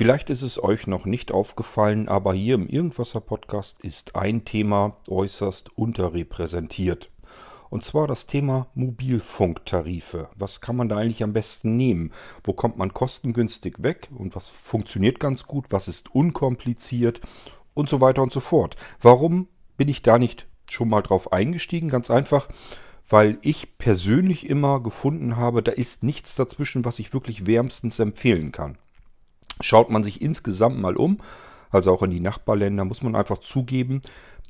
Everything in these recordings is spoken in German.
Vielleicht ist es euch noch nicht aufgefallen, aber hier im Irgendwasser Podcast ist ein Thema äußerst unterrepräsentiert. Und zwar das Thema Mobilfunktarife. Was kann man da eigentlich am besten nehmen? Wo kommt man kostengünstig weg? Und was funktioniert ganz gut? Was ist unkompliziert? Und so weiter und so fort. Warum bin ich da nicht schon mal drauf eingestiegen? Ganz einfach, weil ich persönlich immer gefunden habe, da ist nichts dazwischen, was ich wirklich wärmstens empfehlen kann. Schaut man sich insgesamt mal um, also auch in die Nachbarländer, muss man einfach zugeben,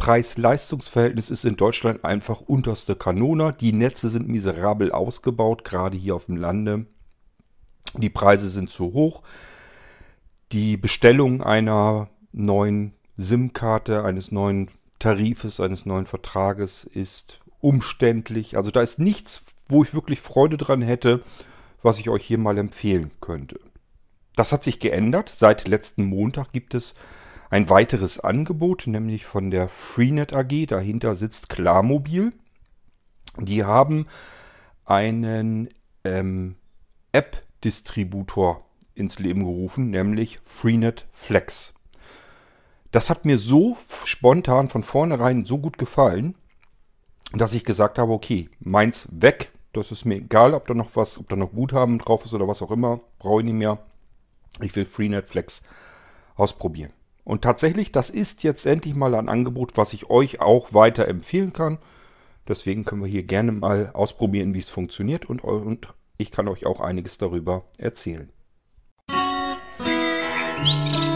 Preis-Leistungs-Verhältnis ist in Deutschland einfach unterste Kanone. Die Netze sind miserabel ausgebaut, gerade hier auf dem Lande. Die Preise sind zu hoch. Die Bestellung einer neuen SIM-Karte, eines neuen Tarifes, eines neuen Vertrages ist umständlich. Also da ist nichts, wo ich wirklich Freude dran hätte, was ich euch hier mal empfehlen könnte. Das hat sich geändert. Seit letzten Montag gibt es ein weiteres Angebot, nämlich von der Freenet AG. Dahinter sitzt Klarmobil. Die haben einen ähm, App-Distributor ins Leben gerufen, nämlich Freenet Flex. Das hat mir so spontan von vornherein so gut gefallen, dass ich gesagt habe, okay, meins weg. Das ist mir egal, ob da noch was, ob da noch Guthaben drauf ist oder was auch immer. Brauche ich nicht mehr. Ich will Freenet Flex ausprobieren. Und tatsächlich, das ist jetzt endlich mal ein Angebot, was ich euch auch weiter empfehlen kann. Deswegen können wir hier gerne mal ausprobieren, wie es funktioniert und, und ich kann euch auch einiges darüber erzählen. Musik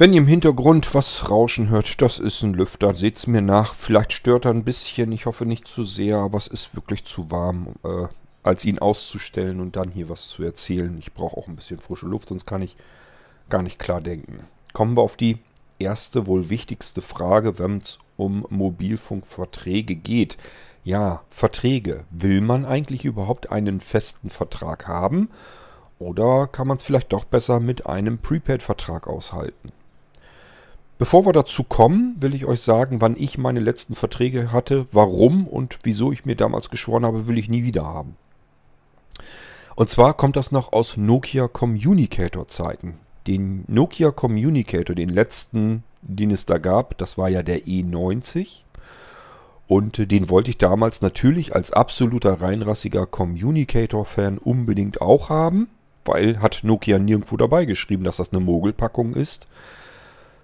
Wenn ihr im Hintergrund was rauschen hört, das ist ein Lüfter. Seht's mir nach. Vielleicht stört er ein bisschen. Ich hoffe nicht zu sehr, aber es ist wirklich zu warm, äh, als ihn auszustellen und dann hier was zu erzählen. Ich brauche auch ein bisschen frische Luft, sonst kann ich gar nicht klar denken. Kommen wir auf die erste, wohl wichtigste Frage, wenn es um Mobilfunkverträge geht. Ja, Verträge. Will man eigentlich überhaupt einen festen Vertrag haben? Oder kann man es vielleicht doch besser mit einem Prepaid-Vertrag aushalten? Bevor wir dazu kommen, will ich euch sagen, wann ich meine letzten Verträge hatte, warum und wieso ich mir damals geschworen habe, will ich nie wieder haben. Und zwar kommt das noch aus Nokia Communicator Zeiten. Den Nokia Communicator, den letzten, den es da gab, das war ja der E90. Und den wollte ich damals natürlich als absoluter reinrassiger Communicator-Fan unbedingt auch haben, weil hat Nokia nirgendwo dabei geschrieben, dass das eine Mogelpackung ist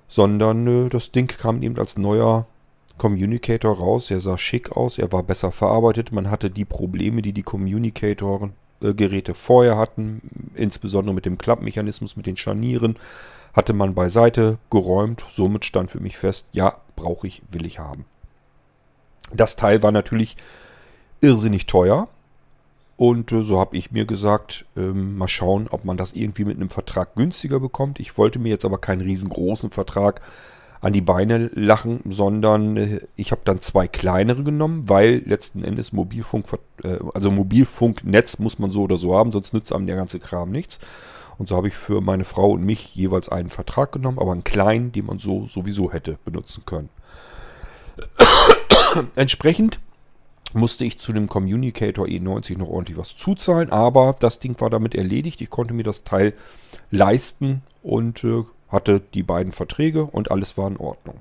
sondern äh, das Ding kam eben als neuer Communicator raus. Er sah schick aus, er war besser verarbeitet. Man hatte die Probleme, die die Communicator-Geräte vorher hatten, insbesondere mit dem Klappmechanismus, mit den Scharnieren, hatte man beiseite geräumt. Somit stand für mich fest, ja, brauche ich, will ich haben. Das Teil war natürlich irrsinnig teuer. Und äh, so habe ich mir gesagt, ähm, mal schauen, ob man das irgendwie mit einem Vertrag günstiger bekommt. Ich wollte mir jetzt aber keinen riesengroßen Vertrag an die Beine lachen, sondern äh, ich habe dann zwei kleinere genommen, weil letzten Endes Mobilfunk, äh, also Mobilfunknetz muss man so oder so haben, sonst nützt einem der ganze Kram nichts. Und so habe ich für meine Frau und mich jeweils einen Vertrag genommen, aber einen kleinen, den man so sowieso hätte benutzen können. Entsprechend musste ich zu dem Communicator E90 noch ordentlich was zuzahlen, aber das Ding war damit erledigt. Ich konnte mir das Teil leisten und äh, hatte die beiden Verträge und alles war in Ordnung.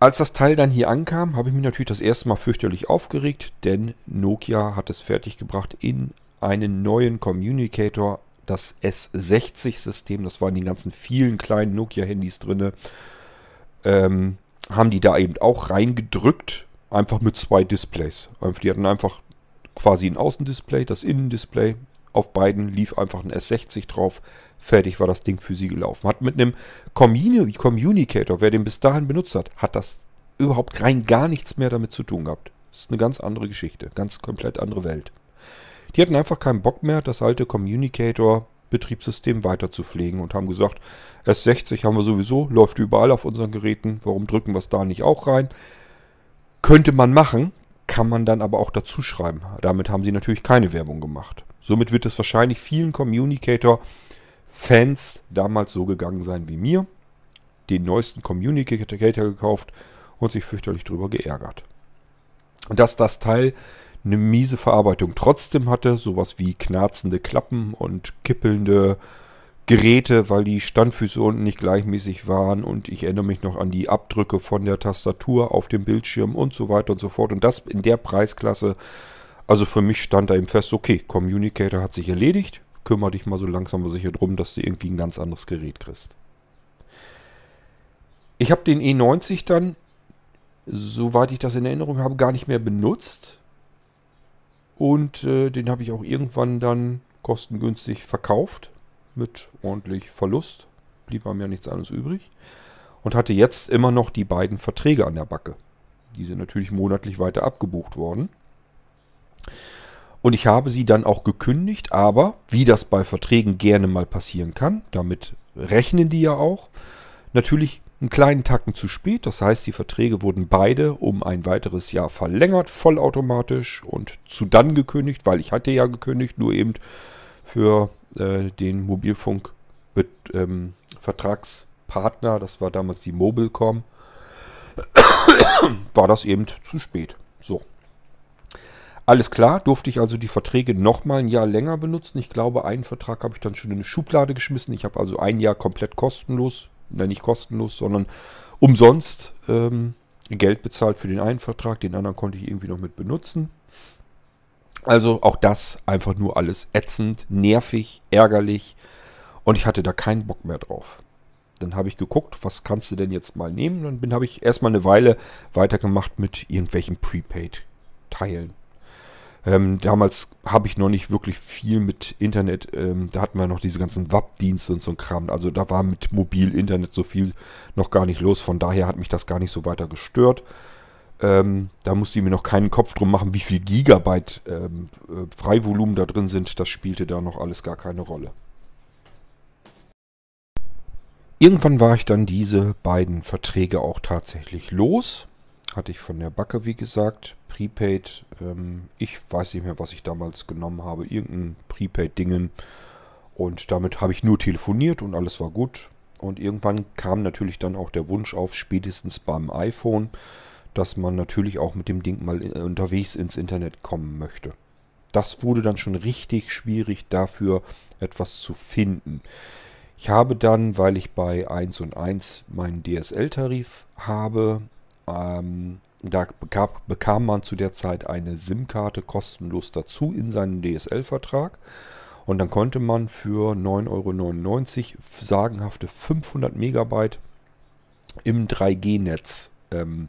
Als das Teil dann hier ankam, habe ich mich natürlich das erste Mal fürchterlich aufgeregt, denn Nokia hat es fertiggebracht in einen neuen Communicator, das S60-System. Das waren die ganzen vielen kleinen Nokia-Handys drin. Ähm, haben die da eben auch reingedrückt, einfach mit zwei Displays. Die hatten einfach quasi ein Außendisplay, das Innendisplay. Auf beiden lief einfach ein S60 drauf. Fertig war das Ding für sie gelaufen. Hat mit einem Communicator, wer den bis dahin benutzt hat, hat das überhaupt rein gar nichts mehr damit zu tun gehabt. Das ist eine ganz andere Geschichte, ganz komplett andere Welt. Die hatten einfach keinen Bock mehr, das alte Communicator Betriebssystem weiter zu pflegen und haben gesagt, S60 haben wir sowieso, läuft überall auf unseren Geräten, warum drücken wir es da nicht auch rein? Könnte man machen, kann man dann aber auch dazu schreiben. Damit haben sie natürlich keine Werbung gemacht. Somit wird es wahrscheinlich vielen Communicator Fans damals so gegangen sein wie mir, den neuesten Communicator gekauft und sich fürchterlich drüber geärgert. Dass das Teil eine miese Verarbeitung trotzdem hatte, sowas wie knarzende Klappen und kippelnde Geräte, weil die Standfüße unten nicht gleichmäßig waren und ich erinnere mich noch an die Abdrücke von der Tastatur auf dem Bildschirm und so weiter und so fort. Und das in der Preisklasse, also für mich stand da eben fest, okay, Communicator hat sich erledigt, kümmere dich mal so langsam aber sicher drum, dass du irgendwie ein ganz anderes Gerät kriegst. Ich habe den E90 dann, soweit ich das in Erinnerung habe, gar nicht mehr benutzt. Und äh, den habe ich auch irgendwann dann kostengünstig verkauft mit ordentlich Verlust. Blieb einem ja nichts anderes übrig. Und hatte jetzt immer noch die beiden Verträge an der Backe. Die sind natürlich monatlich weiter abgebucht worden. Und ich habe sie dann auch gekündigt, aber wie das bei Verträgen gerne mal passieren kann, damit rechnen die ja auch, natürlich einen kleinen Tacken zu spät. Das heißt, die Verträge wurden beide um ein weiteres Jahr verlängert, vollautomatisch und zu dann gekündigt, weil ich hatte ja gekündigt, nur eben für äh, den Mobilfunk-Vertragspartner, ähm, das war damals die Mobilcom, war das eben zu spät. So. Alles klar, durfte ich also die Verträge nochmal ein Jahr länger benutzen. Ich glaube, einen Vertrag habe ich dann schon in eine Schublade geschmissen. Ich habe also ein Jahr komplett kostenlos, nicht kostenlos, sondern umsonst ähm, Geld bezahlt für den einen Vertrag. Den anderen konnte ich irgendwie noch mit benutzen. Also auch das einfach nur alles ätzend, nervig, ärgerlich und ich hatte da keinen Bock mehr drauf. Dann habe ich geguckt, was kannst du denn jetzt mal nehmen? Dann habe ich erstmal eine Weile weitergemacht mit irgendwelchen Prepaid-Teilen. Ähm, damals habe ich noch nicht wirklich viel mit Internet, ähm, da hatten wir noch diese ganzen WAP-Dienste und so ein Kram. Also da war mit Mobil-Internet so viel noch gar nicht los. Von daher hat mich das gar nicht so weiter gestört. Ähm, da musste ich mir noch keinen Kopf drum machen, wie viel Gigabyte ähm, äh, Freivolumen da drin sind. Das spielte da noch alles gar keine Rolle. Irgendwann war ich dann diese beiden Verträge auch tatsächlich los. Hatte ich von der Backe, wie gesagt, Prepaid. Ähm, ich weiß nicht mehr, was ich damals genommen habe. Irgendein Prepaid-Dingen. Und damit habe ich nur telefoniert und alles war gut. Und irgendwann kam natürlich dann auch der Wunsch auf, spätestens beim iPhone dass man natürlich auch mit dem Ding mal äh, unterwegs ins Internet kommen möchte. Das wurde dann schon richtig schwierig dafür etwas zu finden. Ich habe dann, weil ich bei 1 und 1 meinen DSL-Tarif habe, ähm, da bekam, bekam man zu der Zeit eine SIM-Karte kostenlos dazu in seinen DSL-Vertrag. Und dann konnte man für 9,99 Euro sagenhafte 500 Megabyte im 3G-Netz ähm,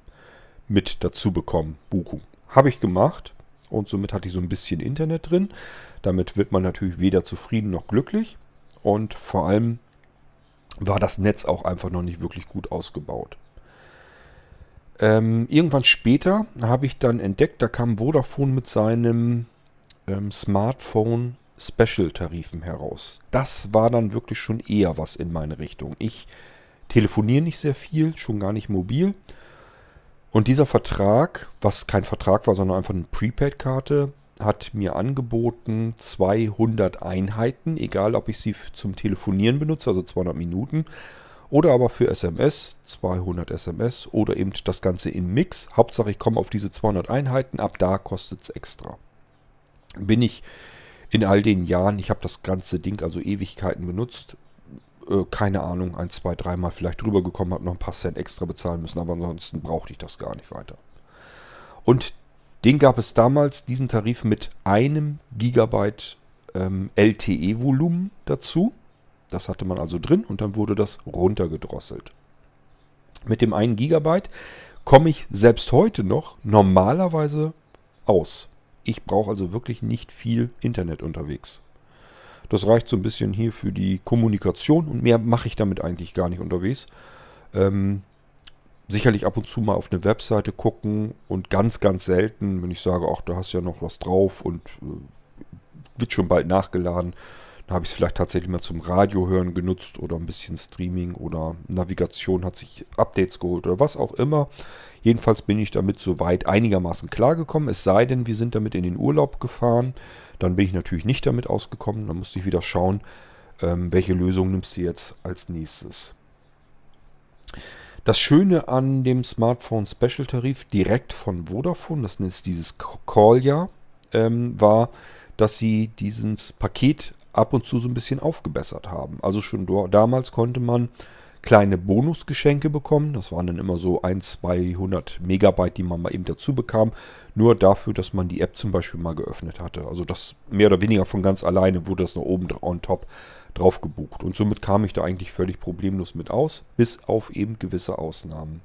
mit dazu bekommen, Buchung. Habe ich gemacht und somit hatte ich so ein bisschen Internet drin. Damit wird man natürlich weder zufrieden noch glücklich und vor allem war das Netz auch einfach noch nicht wirklich gut ausgebaut. Ähm, irgendwann später habe ich dann entdeckt, da kam Vodafone mit seinem ähm, Smartphone Special-Tarifen heraus. Das war dann wirklich schon eher was in meine Richtung. Ich telefoniere nicht sehr viel, schon gar nicht mobil. Und dieser Vertrag, was kein Vertrag war, sondern einfach eine Prepaid-Karte, hat mir angeboten 200 Einheiten, egal ob ich sie zum Telefonieren benutze, also 200 Minuten, oder aber für SMS 200 SMS oder eben das Ganze im Mix. Hauptsache ich komme auf diese 200 Einheiten, ab da kostet es extra. Bin ich in all den Jahren, ich habe das ganze Ding also Ewigkeiten benutzt, äh, keine Ahnung, ein, zwei, dreimal vielleicht drüber gekommen, habe noch ein paar Cent extra bezahlen müssen, aber ansonsten brauchte ich das gar nicht weiter. Und den gab es damals, diesen Tarif mit einem Gigabyte ähm, LTE-Volumen dazu. Das hatte man also drin und dann wurde das runtergedrosselt. Mit dem einen Gigabyte komme ich selbst heute noch normalerweise aus. Ich brauche also wirklich nicht viel Internet unterwegs. Das reicht so ein bisschen hier für die Kommunikation und mehr mache ich damit eigentlich gar nicht unterwegs. Ähm, sicherlich ab und zu mal auf eine Webseite gucken und ganz, ganz selten, wenn ich sage, ach, da hast ja noch was drauf und äh, wird schon bald nachgeladen, dann habe ich es vielleicht tatsächlich mal zum Radio hören genutzt oder ein bisschen Streaming oder Navigation hat sich Updates geholt oder was auch immer. Jedenfalls bin ich damit soweit einigermaßen klargekommen. Es sei denn, wir sind damit in den Urlaub gefahren. Dann bin ich natürlich nicht damit ausgekommen. Dann musste ich wieder schauen, ähm, welche Lösung nimmst du jetzt als nächstes. Das Schöne an dem Smartphone Special Tarif direkt von Vodafone, das ist dieses Call-Ja, ähm, war, dass sie dieses Paket ab und zu so ein bisschen aufgebessert haben. Also schon damals konnte man kleine Bonusgeschenke bekommen. Das waren dann immer so 1, 200 Megabyte, die man mal eben dazu bekam. Nur dafür, dass man die App zum Beispiel mal geöffnet hatte. Also das mehr oder weniger von ganz alleine wurde das noch oben on top drauf gebucht. Und somit kam ich da eigentlich völlig problemlos mit aus, bis auf eben gewisse Ausnahmen.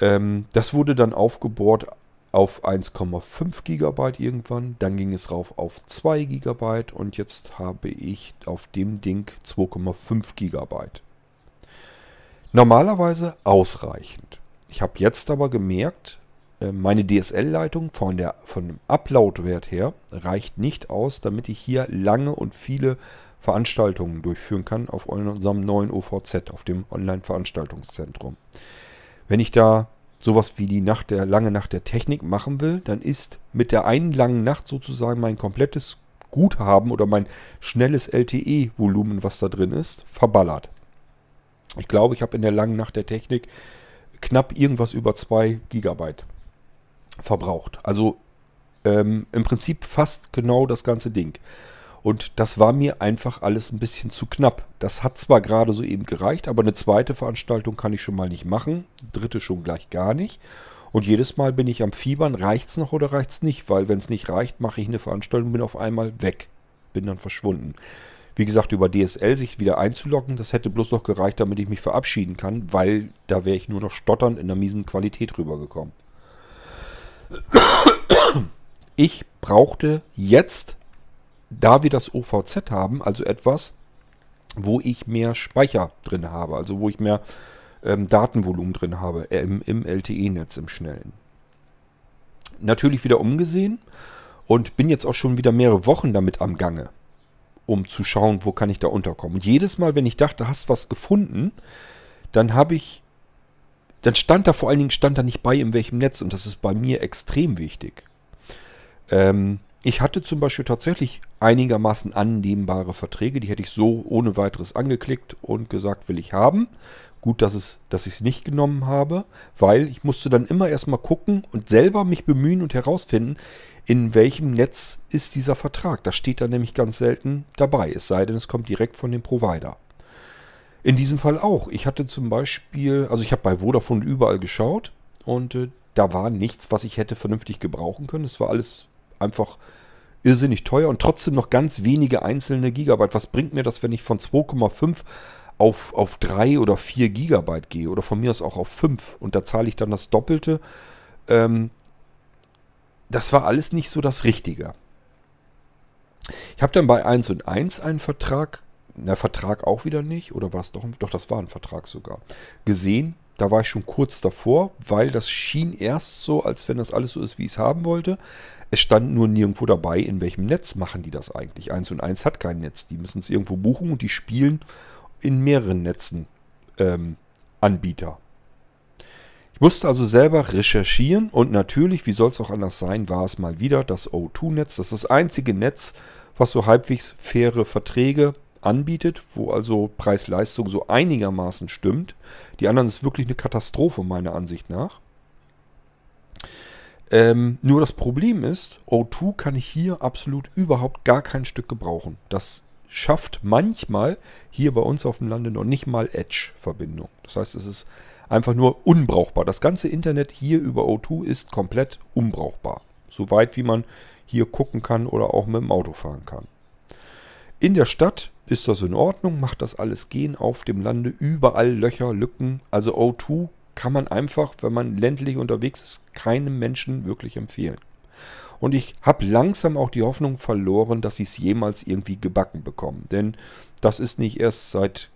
Ähm, das wurde dann aufgebohrt auf 1,5 GB irgendwann, dann ging es rauf auf 2 GB und jetzt habe ich auf dem Ding 2,5 GB. Normalerweise ausreichend. Ich habe jetzt aber gemerkt, äh, meine DSL-Leitung von, von dem Upload-Wert her reicht nicht aus, damit ich hier lange und viele Veranstaltungen durchführen kann auf unserem neuen OVZ, auf dem Online-Veranstaltungszentrum. Wenn ich da sowas wie die Nacht der lange Nacht der Technik machen will, dann ist mit der einen langen Nacht sozusagen mein komplettes Guthaben oder mein schnelles LTE-Volumen, was da drin ist, verballert. Ich glaube, ich habe in der langen Nacht der Technik knapp irgendwas über 2 Gigabyte verbraucht. Also ähm, im Prinzip fast genau das ganze Ding. Und das war mir einfach alles ein bisschen zu knapp. Das hat zwar gerade so eben gereicht, aber eine zweite Veranstaltung kann ich schon mal nicht machen. Dritte schon gleich gar nicht. Und jedes Mal bin ich am Fiebern, reicht es noch oder reicht es nicht? Weil wenn es nicht reicht, mache ich eine Veranstaltung, bin auf einmal weg. Bin dann verschwunden. Wie gesagt, über DSL sich wieder einzuloggen, das hätte bloß noch gereicht, damit ich mich verabschieden kann, weil da wäre ich nur noch stotternd in der miesen Qualität rübergekommen. Ich brauchte jetzt, da wir das OVZ haben, also etwas, wo ich mehr Speicher drin habe, also wo ich mehr ähm, Datenvolumen drin habe, äh, im, im LTE-Netz, im schnellen. Natürlich wieder umgesehen und bin jetzt auch schon wieder mehrere Wochen damit am Gange um zu schauen, wo kann ich da unterkommen. Und jedes Mal, wenn ich dachte, hast was gefunden, dann habe ich, dann stand da vor allen Dingen, stand da nicht bei, in welchem Netz. Und das ist bei mir extrem wichtig. Ähm, ich hatte zum Beispiel tatsächlich einigermaßen annehmbare Verträge, die hätte ich so ohne weiteres angeklickt und gesagt, will ich haben. Gut, dass, es, dass ich es nicht genommen habe, weil ich musste dann immer erstmal gucken und selber mich bemühen und herausfinden, in welchem Netz ist dieser Vertrag. Das steht da nämlich ganz selten dabei, es sei denn, es kommt direkt von dem Provider. In diesem Fall auch. Ich hatte zum Beispiel, also ich habe bei Vodafone überall geschaut und äh, da war nichts, was ich hätte vernünftig gebrauchen können. Es war alles einfach irrsinnig teuer und trotzdem noch ganz wenige einzelne Gigabyte. Was bringt mir das, wenn ich von 2,5 auf, auf 3 oder 4 Gigabyte gehe oder von mir aus auch auf 5 und da zahle ich dann das Doppelte? Ähm, das war alles nicht so das Richtige. Ich habe dann bei 1 und 1 einen Vertrag, na Vertrag auch wieder nicht, oder war es doch, doch das war ein Vertrag sogar, gesehen. Da war ich schon kurz davor, weil das schien erst so, als wenn das alles so ist, wie ich es haben wollte. Es stand nur nirgendwo dabei, in welchem Netz machen die das eigentlich. 1 und 1 hat kein Netz. Die müssen es irgendwo buchen und die spielen in mehreren Netzen ähm, Anbieter. Ich musste also selber recherchieren und natürlich, wie soll es auch anders sein, war es mal wieder das O2-Netz. Das ist das einzige Netz, was so halbwegs faire Verträge anbietet, wo also Preis-Leistung so einigermaßen stimmt. Die anderen ist wirklich eine Katastrophe meiner Ansicht nach. Ähm, nur das Problem ist, O2 kann ich hier absolut überhaupt gar kein Stück gebrauchen. Das schafft manchmal hier bei uns auf dem Lande noch nicht mal Edge-Verbindung. Das heißt, es ist einfach nur unbrauchbar. Das ganze Internet hier über O2 ist komplett unbrauchbar. Soweit wie man hier gucken kann oder auch mit dem Auto fahren kann. In der Stadt ist das in Ordnung, macht das alles gehen auf dem Lande, überall Löcher, Lücken. Also O2 kann man einfach, wenn man ländlich unterwegs ist, keinem Menschen wirklich empfehlen. Und ich habe langsam auch die Hoffnung verloren, dass sie es jemals irgendwie gebacken bekommen. Denn das ist nicht erst seit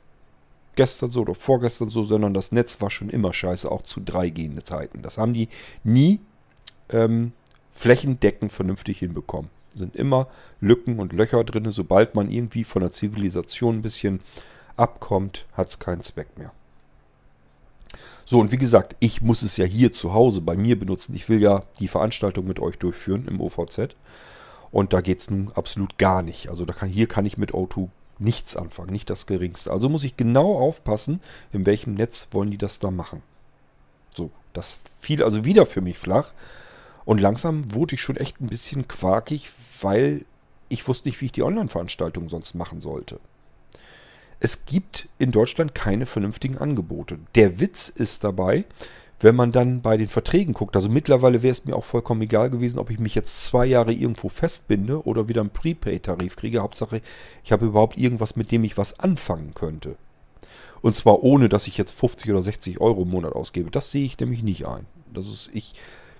gestern so oder vorgestern so, sondern das Netz war schon immer scheiße, auch zu 3G-Zeiten. Das haben die nie ähm, flächendeckend vernünftig hinbekommen. Sind immer Lücken und Löcher drin. Sobald man irgendwie von der Zivilisation ein bisschen abkommt, hat es keinen Zweck mehr. So, und wie gesagt, ich muss es ja hier zu Hause bei mir benutzen. Ich will ja die Veranstaltung mit euch durchführen im OVZ. Und da geht es nun absolut gar nicht. Also kann, hier kann ich mit O2 nichts anfangen, nicht das geringste. Also muss ich genau aufpassen, in welchem Netz wollen die das da machen. So, das fiel also wieder für mich flach. Und langsam wurde ich schon echt ein bisschen quakig, weil ich wusste nicht, wie ich die Online-Veranstaltung sonst machen sollte. Es gibt in Deutschland keine vernünftigen Angebote. Der Witz ist dabei, wenn man dann bei den Verträgen guckt, also mittlerweile wäre es mir auch vollkommen egal gewesen, ob ich mich jetzt zwei Jahre irgendwo festbinde oder wieder einen Prepaid-Tarif kriege. Hauptsache, ich habe überhaupt irgendwas, mit dem ich was anfangen könnte. Und zwar ohne, dass ich jetzt 50 oder 60 Euro im Monat ausgebe. Das sehe ich nämlich nicht ein. Das ist, ich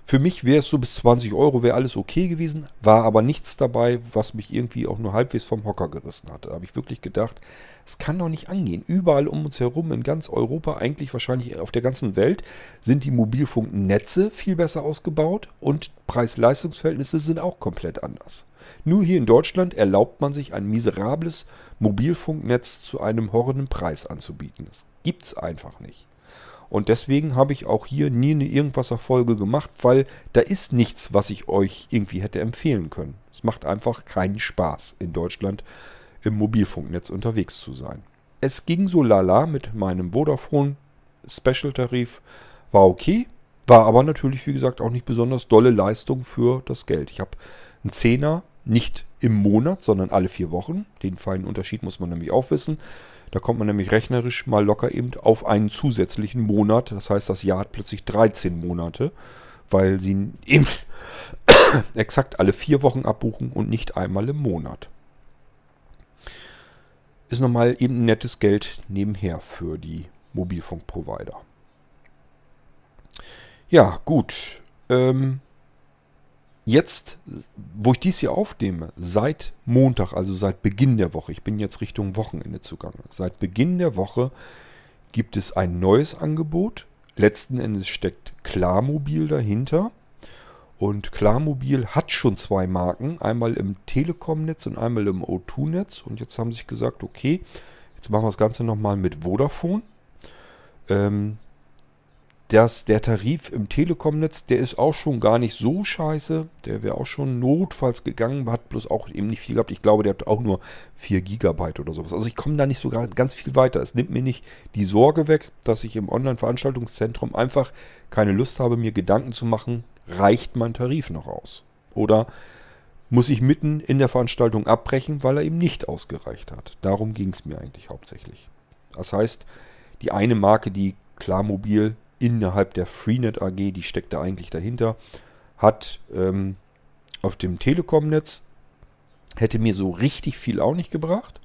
für mich wäre es so bis 20 Euro wäre alles okay gewesen, war aber nichts dabei, was mich irgendwie auch nur halbwegs vom Hocker gerissen hatte. Da habe ich wirklich gedacht, es kann doch nicht angehen. Überall um uns herum in ganz Europa, eigentlich wahrscheinlich auf der ganzen Welt, sind die Mobilfunknetze viel besser ausgebaut und Preis-Leistungs-Verhältnisse sind auch komplett anders. Nur hier in Deutschland erlaubt man sich ein miserables Mobilfunknetz zu einem horrenden Preis anzubieten. Das gibt es einfach nicht. Und deswegen habe ich auch hier nie eine Irgendwas-Folge gemacht, weil da ist nichts, was ich euch irgendwie hätte empfehlen können. Es macht einfach keinen Spaß, in Deutschland im Mobilfunknetz unterwegs zu sein. Es ging so lala mit meinem Vodafone Special-Tarif. War okay, war aber natürlich, wie gesagt, auch nicht besonders dolle Leistung für das Geld. Ich habe einen Zehner, nicht im Monat, sondern alle vier Wochen. Den feinen Unterschied muss man nämlich auch wissen. Da kommt man nämlich rechnerisch mal locker eben auf einen zusätzlichen Monat. Das heißt, das Jahr hat plötzlich 13 Monate, weil sie eben exakt alle vier Wochen abbuchen und nicht einmal im Monat. Ist nochmal eben nettes Geld nebenher für die Mobilfunkprovider. Ja, gut. Ähm, jetzt, wo ich dies hier aufnehme, seit Montag, also seit Beginn der Woche, ich bin jetzt Richtung Wochenende zugange, seit Beginn der Woche gibt es ein neues Angebot. Letzten Endes steckt Klarmobil dahinter. Und Klarmobil hat schon zwei Marken, einmal im Telekom-Netz und einmal im O2-Netz. Und jetzt haben sie sich gesagt, okay, jetzt machen wir das Ganze nochmal mit Vodafone. Ähm, dass der Tarif im Telekom-Netz, der ist auch schon gar nicht so scheiße. Der wäre auch schon notfalls gegangen, hat bloß auch eben nicht viel gehabt. Ich glaube, der hat auch nur 4 GB oder sowas. Also ich komme da nicht so ganz viel weiter. Es nimmt mir nicht die Sorge weg, dass ich im Online-Veranstaltungszentrum einfach keine Lust habe, mir Gedanken zu machen, reicht mein Tarif noch aus? Oder muss ich mitten in der Veranstaltung abbrechen, weil er eben nicht ausgereicht hat? Darum ging es mir eigentlich hauptsächlich. Das heißt, die eine Marke, die Klarmobil innerhalb der Freenet AG, die steckt da eigentlich dahinter, hat ähm, auf dem Telekom-Netz, hätte mir so richtig viel auch nicht gebracht.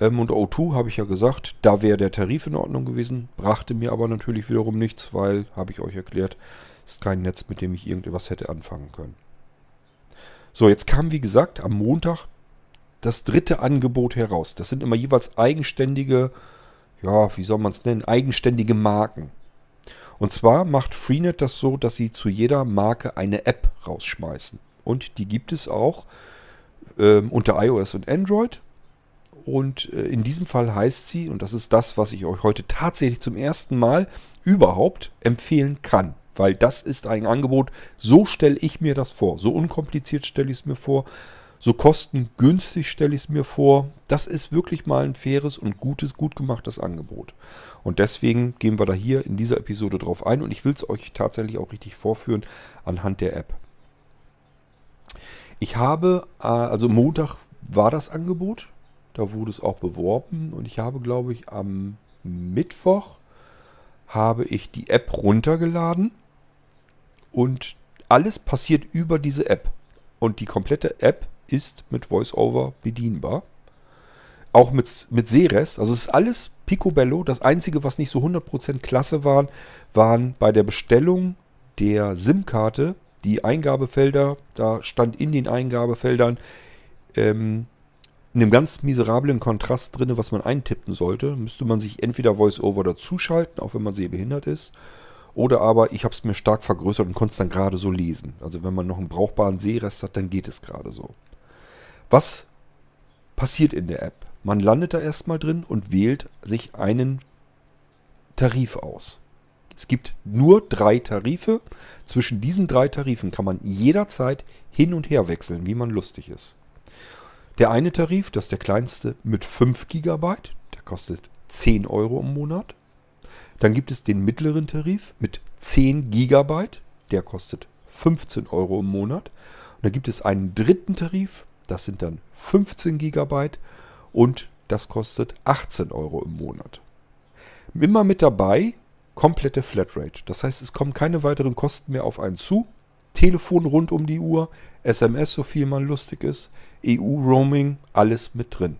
Ähm, und O2 habe ich ja gesagt, da wäre der Tarif in Ordnung gewesen, brachte mir aber natürlich wiederum nichts, weil, habe ich euch erklärt, ist kein Netz, mit dem ich irgendetwas hätte anfangen können. So, jetzt kam wie gesagt am Montag das dritte Angebot heraus. Das sind immer jeweils eigenständige, ja, wie soll man es nennen, eigenständige Marken. Und zwar macht Freenet das so, dass sie zu jeder Marke eine App rausschmeißen. Und die gibt es auch äh, unter iOS und Android. Und äh, in diesem Fall heißt sie, und das ist das, was ich euch heute tatsächlich zum ersten Mal überhaupt empfehlen kann. Weil das ist ein Angebot, so stelle ich mir das vor. So unkompliziert stelle ich es mir vor. So kostengünstig stelle ich es mir vor. Das ist wirklich mal ein faires und gutes, gut gemachtes Angebot. Und deswegen gehen wir da hier in dieser Episode drauf ein und ich will es euch tatsächlich auch richtig vorführen anhand der App. Ich habe, äh, also Montag war das Angebot, da wurde es auch beworben und ich habe, glaube ich, am Mittwoch habe ich die App runtergeladen und alles passiert über diese App. Und die komplette App ist mit VoiceOver bedienbar. Auch mit, mit Seres. Also es ist alles picobello. Das Einzige, was nicht so 100% klasse waren, waren bei der Bestellung der SIM-Karte die Eingabefelder. Da stand in den Eingabefeldern ähm, in einem ganz miserablen Kontrast drin, was man eintippen sollte. Müsste man sich entweder VoiceOver dazuschalten, auch wenn man sehbehindert ist. Oder aber ich habe es mir stark vergrößert und konnte es dann gerade so lesen. Also wenn man noch einen brauchbaren Sehrest hat, dann geht es gerade so. Was passiert in der App? Man landet da erstmal drin und wählt sich einen Tarif aus. Es gibt nur drei Tarife. Zwischen diesen drei Tarifen kann man jederzeit hin und her wechseln, wie man lustig ist. Der eine Tarif, das ist der kleinste mit 5 GB, der kostet 10 Euro im Monat. Dann gibt es den mittleren Tarif mit 10 GB, der kostet 15 Euro im Monat. Und dann gibt es einen dritten Tarif, das sind dann 15 GB und das kostet 18 Euro im Monat. Immer mit dabei komplette Flatrate. Das heißt, es kommen keine weiteren Kosten mehr auf einen zu. Telefon rund um die Uhr, SMS, so viel man lustig ist, EU-Roaming, alles mit drin.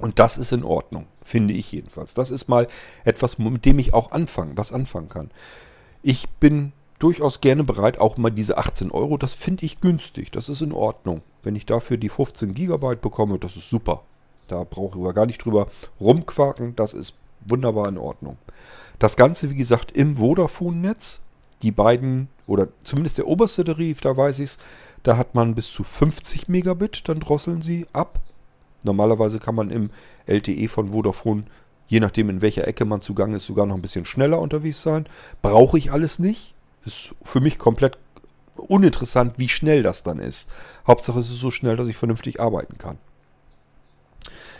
Und das ist in Ordnung, finde ich jedenfalls. Das ist mal etwas, mit dem ich auch anfangen, was anfangen kann. Ich bin durchaus gerne bereit, auch mal diese 18 Euro, das finde ich günstig, das ist in Ordnung. Wenn ich dafür die 15 Gigabyte bekomme, das ist super. Da brauche ich gar nicht drüber rumquaken, das ist wunderbar in Ordnung. Das Ganze, wie gesagt, im Vodafone-Netz. Die beiden, oder zumindest der oberste Tarif, da weiß ich es, da hat man bis zu 50 Megabit, dann drosseln sie ab. Normalerweise kann man im LTE von Vodafone, je nachdem in welcher Ecke man zugange ist, sogar noch ein bisschen schneller unterwegs sein. Brauche ich alles nicht. Ist für mich komplett uninteressant, wie schnell das dann ist. Hauptsache es ist so schnell, dass ich vernünftig arbeiten kann.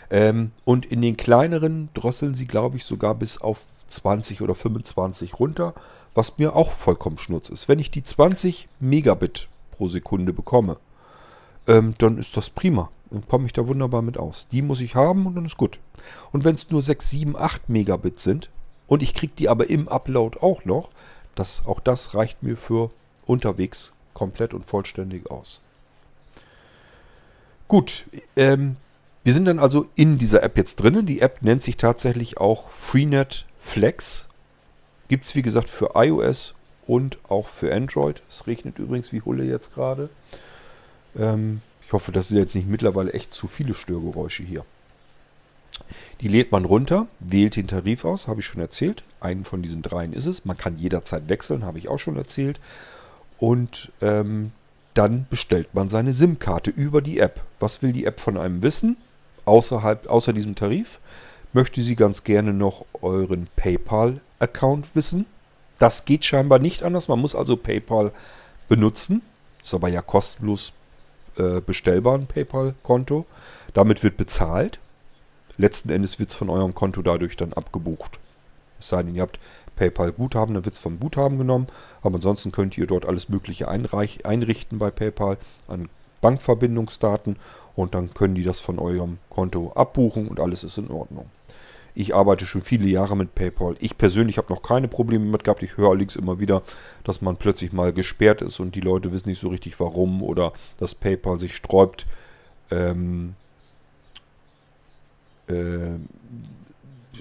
Ähm, und in den kleineren drosseln sie, glaube ich, sogar bis auf 20 oder 25 runter, was mir auch vollkommen schnurz ist. Wenn ich die 20 Megabit pro Sekunde bekomme, ähm, dann ist das prima. Dann komme ich da wunderbar mit aus. Die muss ich haben und dann ist gut. Und wenn es nur 6, 7, 8 Megabit sind und ich kriege die aber im Upload auch noch, das, auch das reicht mir für unterwegs komplett und vollständig aus. Gut, ähm, wir sind dann also in dieser App jetzt drinnen. Die App nennt sich tatsächlich auch Freenet Flex. Gibt es wie gesagt für iOS und auch für Android. Es regnet übrigens wie Hulle jetzt gerade. Ähm, ich hoffe, das sind jetzt nicht mittlerweile echt zu viele Störgeräusche hier. Die lädt man runter, wählt den Tarif aus, habe ich schon erzählt. Einen von diesen dreien ist es. Man kann jederzeit wechseln, habe ich auch schon erzählt. Und ähm, dann bestellt man seine SIM-Karte über die App. Was will die App von einem wissen? Außerhalb, außer diesem Tarif möchte sie ganz gerne noch euren PayPal-Account wissen. Das geht scheinbar nicht anders. Man muss also PayPal benutzen. Ist aber ja kostenlos äh, bestellbar, ein PayPal-Konto. Damit wird bezahlt. Letzten Endes wird es von eurem Konto dadurch dann abgebucht. Es sei denn, ihr habt PayPal-Guthaben, dann wird es vom Guthaben genommen. Aber ansonsten könnt ihr dort alles Mögliche einrichten bei PayPal an Bankverbindungsdaten und dann können die das von eurem Konto abbuchen und alles ist in Ordnung. Ich arbeite schon viele Jahre mit PayPal. Ich persönlich habe noch keine Probleme mit gehabt. Ich höre allerdings immer wieder, dass man plötzlich mal gesperrt ist und die Leute wissen nicht so richtig warum oder dass PayPal sich sträubt, ähm, äh,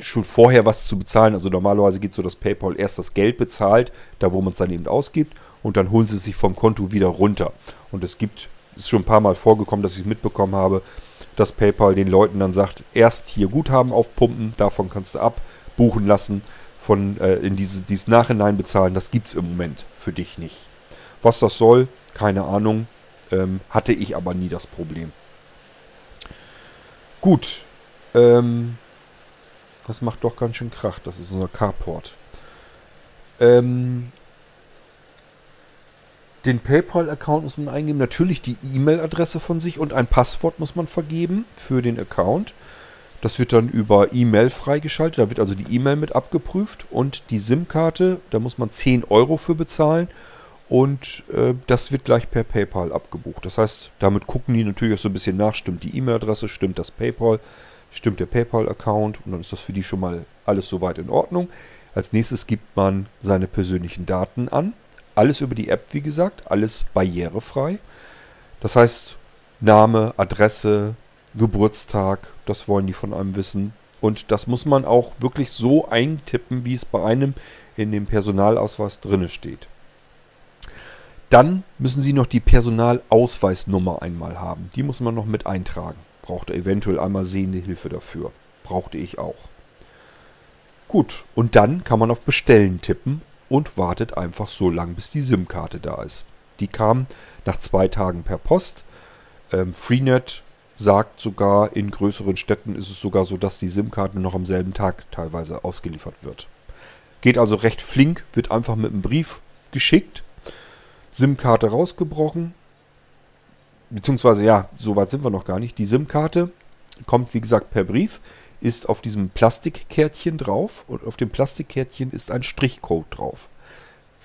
schon vorher was zu bezahlen. Also normalerweise geht es so, dass PayPal erst das Geld bezahlt, da wo man es dann eben ausgibt, und dann holen sie sich vom Konto wieder runter. Und es gibt, ist schon ein paar Mal vorgekommen, dass ich mitbekommen habe, dass PayPal den Leuten dann sagt, erst hier Guthaben aufpumpen, davon kannst du abbuchen lassen, von äh, in diese, dieses Nachhinein bezahlen, das gibt es im Moment für dich nicht. Was das soll, keine Ahnung, ähm, hatte ich aber nie das Problem. Gut, ähm, das macht doch ganz schön Krach, das ist unser Carport. Ähm, den PayPal-Account muss man eingeben. Natürlich die E-Mail-Adresse von sich und ein Passwort muss man vergeben für den Account. Das wird dann über E-Mail freigeschaltet. Da wird also die E-Mail mit abgeprüft und die SIM-Karte, da muss man 10 Euro für bezahlen. Und äh, das wird gleich per PayPal abgebucht. Das heißt, damit gucken die natürlich auch so ein bisschen nach. Stimmt die E-Mail-Adresse, stimmt das PayPal, stimmt der PayPal-Account. Und dann ist das für die schon mal alles soweit in Ordnung. Als nächstes gibt man seine persönlichen Daten an. Alles über die App, wie gesagt, alles barrierefrei. Das heißt, Name, Adresse, Geburtstag, das wollen die von einem wissen. Und das muss man auch wirklich so eintippen, wie es bei einem in dem Personalausweis drinne steht. Dann müssen Sie noch die Personalausweisnummer einmal haben. Die muss man noch mit eintragen. Braucht eventuell einmal sehende Hilfe dafür. Brauchte ich auch. Gut, und dann kann man auf Bestellen tippen und wartet einfach so lang, bis die SIM-Karte da ist. Die kam nach zwei Tagen per Post. Ähm, Freenet sagt sogar, in größeren Städten ist es sogar so, dass die SIM-Karte noch am selben Tag teilweise ausgeliefert wird. Geht also recht flink, wird einfach mit einem Brief geschickt, SIM-Karte rausgebrochen, beziehungsweise ja, so weit sind wir noch gar nicht. Die SIM-Karte kommt, wie gesagt, per Brief, ist auf diesem Plastikkärtchen drauf und auf dem Plastikkärtchen ist ein Strichcode drauf.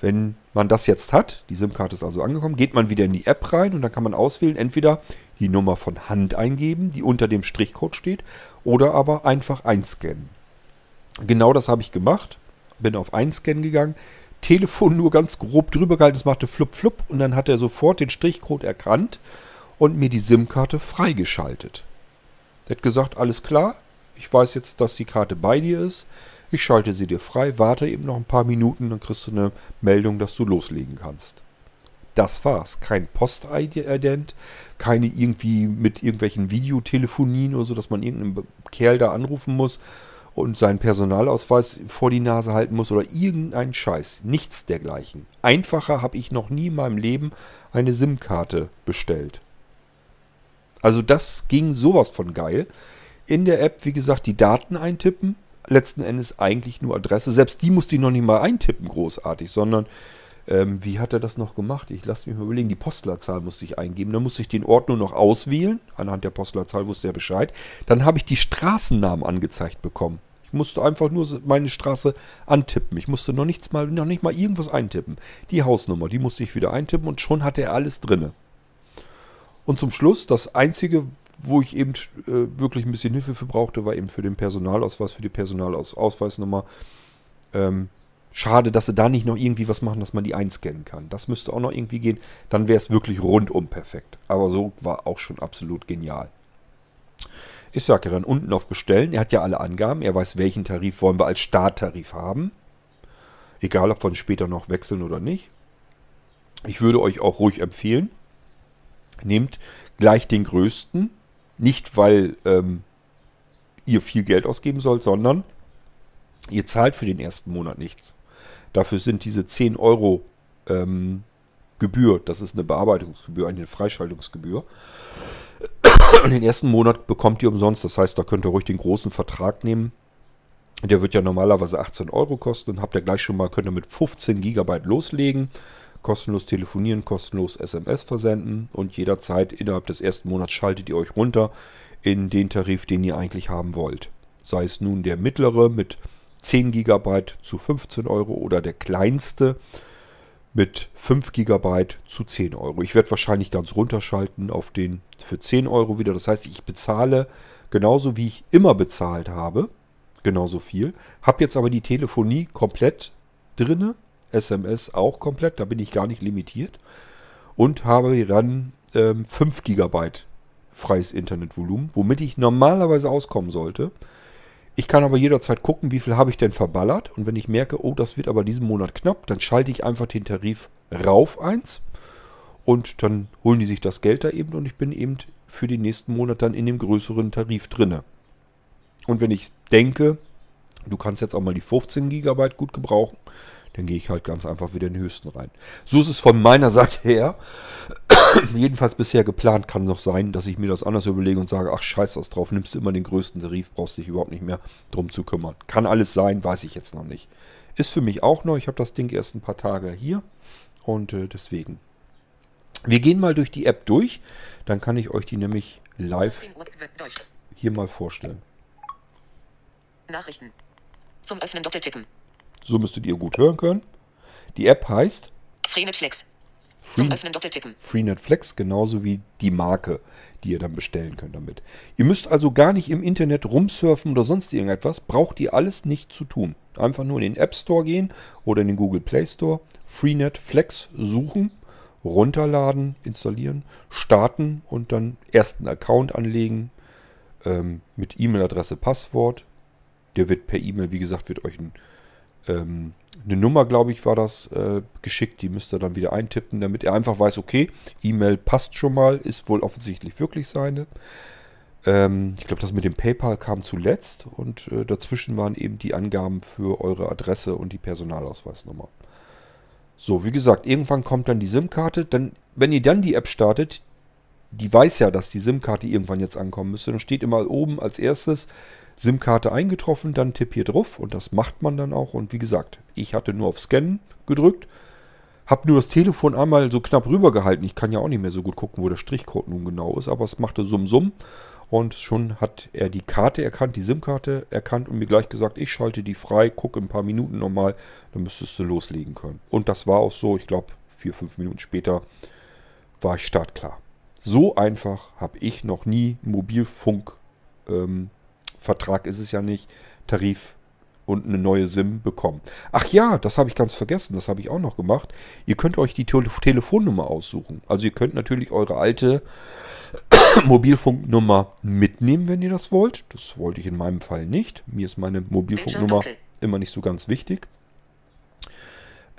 Wenn man das jetzt hat, die SIM-Karte ist also angekommen, geht man wieder in die App rein und dann kann man auswählen, entweder die Nummer von Hand eingeben, die unter dem Strichcode steht, oder aber einfach einscannen. Genau das habe ich gemacht, bin auf Einscannen gegangen, Telefon nur ganz grob drüber gehalten, es machte flupp flupp und dann hat er sofort den Strichcode erkannt und mir die SIM-Karte freigeschaltet. Er hat gesagt, alles klar, ich weiß jetzt, dass die Karte bei dir ist. Ich schalte sie dir frei, warte eben noch ein paar Minuten, dann kriegst du eine Meldung, dass du loslegen kannst. Das war's. Kein Postident, keine irgendwie mit irgendwelchen Videotelefonien oder so, dass man irgendeinen Kerl da anrufen muss und seinen Personalausweis vor die Nase halten muss oder irgendeinen Scheiß. Nichts dergleichen. Einfacher habe ich noch nie in meinem Leben eine SIM-Karte bestellt. Also das ging sowas von geil. In der App, wie gesagt, die Daten eintippen. Letzten Endes eigentlich nur Adresse. Selbst die musste ich noch nicht mal eintippen, großartig, sondern ähm, wie hat er das noch gemacht? Ich lasse mich mal überlegen. Die Postlerzahl musste ich eingeben. Dann musste ich den Ort nur noch auswählen. Anhand der Postlerzahl wusste er Bescheid. Dann habe ich die Straßennamen angezeigt bekommen. Ich musste einfach nur meine Straße antippen. Ich musste noch nichts mal, noch nicht mal irgendwas eintippen. Die Hausnummer, die musste ich wieder eintippen und schon hatte er alles drinne. Und zum Schluss, das einzige, wo ich eben äh, wirklich ein bisschen Hilfe für brauchte, war eben für den Personalausweis, für die Personalausweisnummer. Ähm, Schade, dass sie da nicht noch irgendwie was machen, dass man die einscannen kann. Das müsste auch noch irgendwie gehen. Dann wäre es wirklich rundum perfekt. Aber so war auch schon absolut genial. Ich sage ja dann unten auf Bestellen. Er hat ja alle Angaben. Er weiß, welchen Tarif wollen wir als Starttarif haben. Egal, ob wir später noch wechseln oder nicht. Ich würde euch auch ruhig empfehlen, nehmt gleich den größten. Nicht, weil ähm, ihr viel Geld ausgeben sollt, sondern ihr zahlt für den ersten Monat nichts. Dafür sind diese 10 Euro ähm, Gebühr, das ist eine Bearbeitungsgebühr, eine Freischaltungsgebühr. Und den ersten Monat bekommt ihr umsonst. Das heißt, da könnt ihr ruhig den großen Vertrag nehmen. Der wird ja normalerweise 18 Euro kosten. Und habt ihr gleich schon mal, könnt ihr mit 15 Gigabyte loslegen. Kostenlos telefonieren, kostenlos SMS versenden. Und jederzeit innerhalb des ersten Monats schaltet ihr euch runter in den Tarif, den ihr eigentlich haben wollt. Sei es nun der mittlere mit 10 GB zu 15 Euro oder der kleinste mit 5 GB zu 10 Euro. Ich werde wahrscheinlich ganz runterschalten auf den für 10 Euro wieder. Das heißt, ich bezahle genauso wie ich immer bezahlt habe, genauso viel. Habe jetzt aber die Telefonie komplett drinne, SMS auch komplett, da bin ich gar nicht limitiert. Und habe dann ähm, 5 GB freies Internetvolumen, womit ich normalerweise auskommen sollte. Ich kann aber jederzeit gucken, wie viel habe ich denn verballert. Und wenn ich merke, oh, das wird aber diesen Monat knapp, dann schalte ich einfach den Tarif rauf eins. Und dann holen die sich das Geld da eben und ich bin eben für den nächsten Monat dann in dem größeren Tarif drinne. Und wenn ich denke, du kannst jetzt auch mal die 15 GB gut gebrauchen, dann gehe ich halt ganz einfach wieder in den höchsten rein. So ist es von meiner Seite her. Jedenfalls bisher geplant kann noch sein, dass ich mir das anders überlege und sage, ach scheiß was drauf, nimmst du immer den größten Tarif, brauchst dich überhaupt nicht mehr drum zu kümmern. Kann alles sein, weiß ich jetzt noch nicht. Ist für mich auch neu, ich habe das Ding erst ein paar Tage hier und äh, deswegen. Wir gehen mal durch die App durch, dann kann ich euch die nämlich live hier mal vorstellen. Nachrichten. Zum Öffnen doppeltippen. So müsstet ihr gut hören können. Die App heißt Freenet Flex. Zum Öffnen doppeltippen. Freenet Flex, genauso wie die Marke, die ihr dann bestellen könnt damit. Ihr müsst also gar nicht im Internet rumsurfen oder sonst irgendetwas. Braucht ihr alles nicht zu tun. Einfach nur in den App Store gehen oder in den Google Play Store. Freenet Flex suchen, runterladen, installieren, starten und dann ersten Account anlegen ähm, mit E-Mail-Adresse, Passwort. Der wird per E-Mail, wie gesagt, wird euch ein ähm, eine Nummer, glaube ich, war das äh, geschickt. Die müsst ihr dann wieder eintippen, damit er einfach weiß, okay, E-Mail passt schon mal, ist wohl offensichtlich wirklich seine. Ähm, ich glaube, das mit dem PayPal kam zuletzt und äh, dazwischen waren eben die Angaben für eure Adresse und die Personalausweisnummer. So, wie gesagt, irgendwann kommt dann die SIM-Karte. Wenn ihr dann die App startet, die weiß ja, dass die SIM-Karte irgendwann jetzt ankommen müsste. Dann steht immer oben als erstes SIM-Karte eingetroffen, dann Tipp hier drauf und das macht man dann auch. Und wie gesagt, ich hatte nur auf Scannen gedrückt, Hab nur das Telefon einmal so knapp rübergehalten. Ich kann ja auch nicht mehr so gut gucken, wo der Strichcode nun genau ist, aber es machte Summ Summ. Und schon hat er die Karte erkannt, die SIM-Karte erkannt und mir gleich gesagt, ich schalte die frei, gucke in ein paar Minuten nochmal, dann müsstest du loslegen können. Und das war auch so, ich glaube, vier, fünf Minuten später war ich startklar. So einfach habe ich noch nie Mobilfunk, ähm, Vertrag ist es ja nicht, Tarif und eine neue SIM bekommen. Ach ja, das habe ich ganz vergessen, das habe ich auch noch gemacht. Ihr könnt euch die Tele Telefonnummer aussuchen. Also ihr könnt natürlich eure alte Mobilfunknummer mitnehmen, wenn ihr das wollt. Das wollte ich in meinem Fall nicht. Mir ist meine Mobilfunknummer immer nicht so ganz wichtig.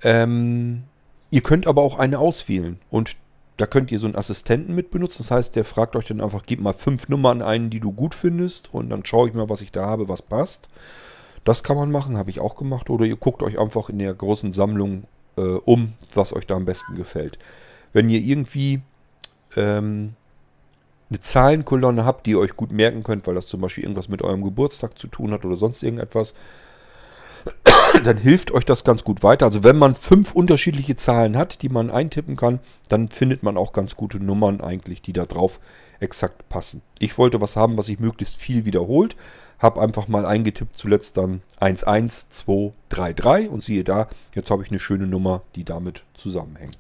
Ähm, ihr könnt aber auch eine auswählen und da könnt ihr so einen Assistenten mit benutzen. Das heißt, der fragt euch dann einfach, gib mal fünf Nummern ein, die du gut findest und dann schaue ich mal, was ich da habe, was passt. Das kann man machen, habe ich auch gemacht. Oder ihr guckt euch einfach in der großen Sammlung äh, um, was euch da am besten gefällt. Wenn ihr irgendwie ähm, eine Zahlenkolonne habt, die ihr euch gut merken könnt, weil das zum Beispiel irgendwas mit eurem Geburtstag zu tun hat oder sonst irgendetwas, dann hilft euch das ganz gut weiter. Also wenn man fünf unterschiedliche Zahlen hat, die man eintippen kann, dann findet man auch ganz gute Nummern eigentlich, die da drauf exakt passen. Ich wollte was haben, was sich möglichst viel wiederholt. Habe einfach mal eingetippt, zuletzt dann 11233 und siehe da, jetzt habe ich eine schöne Nummer, die damit zusammenhängt.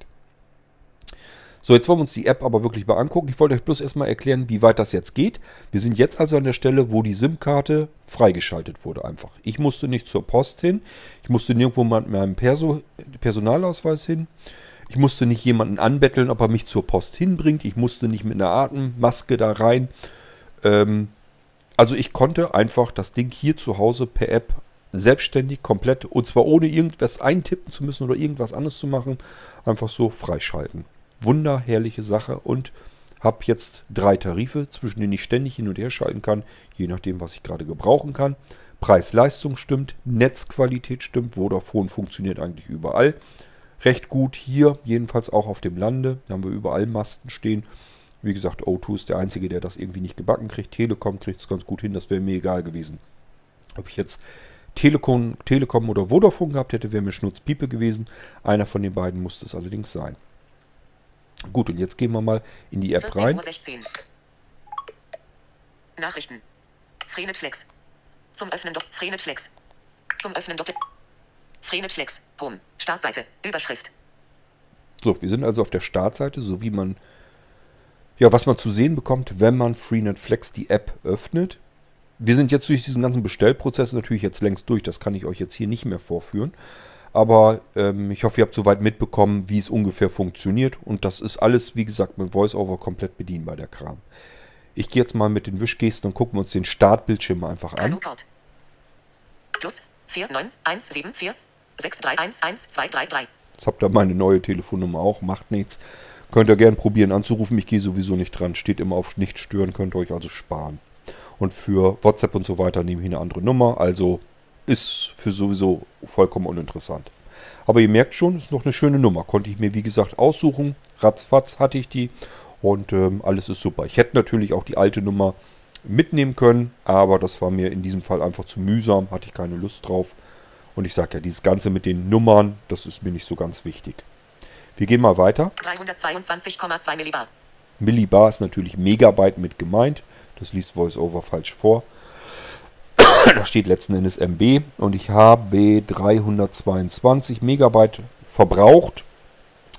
So, jetzt wollen wir uns die App aber wirklich mal angucken. Ich wollte euch bloß erstmal erklären, wie weit das jetzt geht. Wir sind jetzt also an der Stelle, wo die SIM-Karte freigeschaltet wurde einfach. Ich musste nicht zur Post hin. Ich musste nirgendwo mit meinem Perso Personalausweis hin. Ich musste nicht jemanden anbetteln, ob er mich zur Post hinbringt. Ich musste nicht mit einer Atemmaske da rein. Ähm, also ich konnte einfach das Ding hier zu Hause per App selbstständig, komplett, und zwar ohne irgendwas eintippen zu müssen oder irgendwas anderes zu machen, einfach so freischalten wunderherrliche Sache und habe jetzt drei Tarife, zwischen denen ich ständig hin und her schalten kann, je nachdem, was ich gerade gebrauchen kann. Preis-Leistung stimmt, Netzqualität stimmt, Vodafone funktioniert eigentlich überall. Recht gut hier, jedenfalls auch auf dem Lande. Da haben wir überall Masten stehen. Wie gesagt, O2 ist der Einzige, der das irgendwie nicht gebacken kriegt. Telekom kriegt es ganz gut hin, das wäre mir egal gewesen. Ob ich jetzt Telekom, Telekom oder Vodafone gehabt hätte, wäre mir Schnutzpiepe gewesen. Einer von den beiden musste es allerdings sein. Gut, und jetzt gehen wir mal in die App rein. Nachrichten. Frenetflex. Zum Öffnen Doc Frenetflex. Zum Öffnen Doppel. Frenetflex. Home. Startseite. Überschrift. So, wir sind also auf der Startseite, so wie man ja, was man zu sehen bekommt, wenn man Freenetflex die App öffnet. Wir sind jetzt durch diesen ganzen Bestellprozess natürlich jetzt längst durch. Das kann ich euch jetzt hier nicht mehr vorführen. Aber ähm, ich hoffe, ihr habt soweit mitbekommen, wie es ungefähr funktioniert. Und das ist alles, wie gesagt, mit VoiceOver komplett bedienbar, der Kram. Ich gehe jetzt mal mit den Wischgesten und gucken wir uns den Startbildschirm einfach an. Plus 49174 6311233. Jetzt habt ihr meine neue Telefonnummer auch, macht nichts. Könnt ihr gerne probieren anzurufen, ich gehe sowieso nicht dran. Steht immer auf nicht stören, könnt ihr euch also sparen. Und für WhatsApp und so weiter nehme ich eine andere Nummer. Also ist für sowieso vollkommen uninteressant. Aber ihr merkt schon, ist noch eine schöne Nummer. Konnte ich mir wie gesagt aussuchen. Ratzfatz hatte ich die. Und ähm, alles ist super. Ich hätte natürlich auch die alte Nummer mitnehmen können. Aber das war mir in diesem Fall einfach zu mühsam. Hatte ich keine Lust drauf. Und ich sage ja, dieses Ganze mit den Nummern, das ist mir nicht so ganz wichtig. Wir gehen mal weiter. 322,2 Millibar. Millibar ist natürlich Megabyte mit gemeint. Das liest VoiceOver falsch vor da steht letzten Endes MB und ich habe 322 Megabyte verbraucht.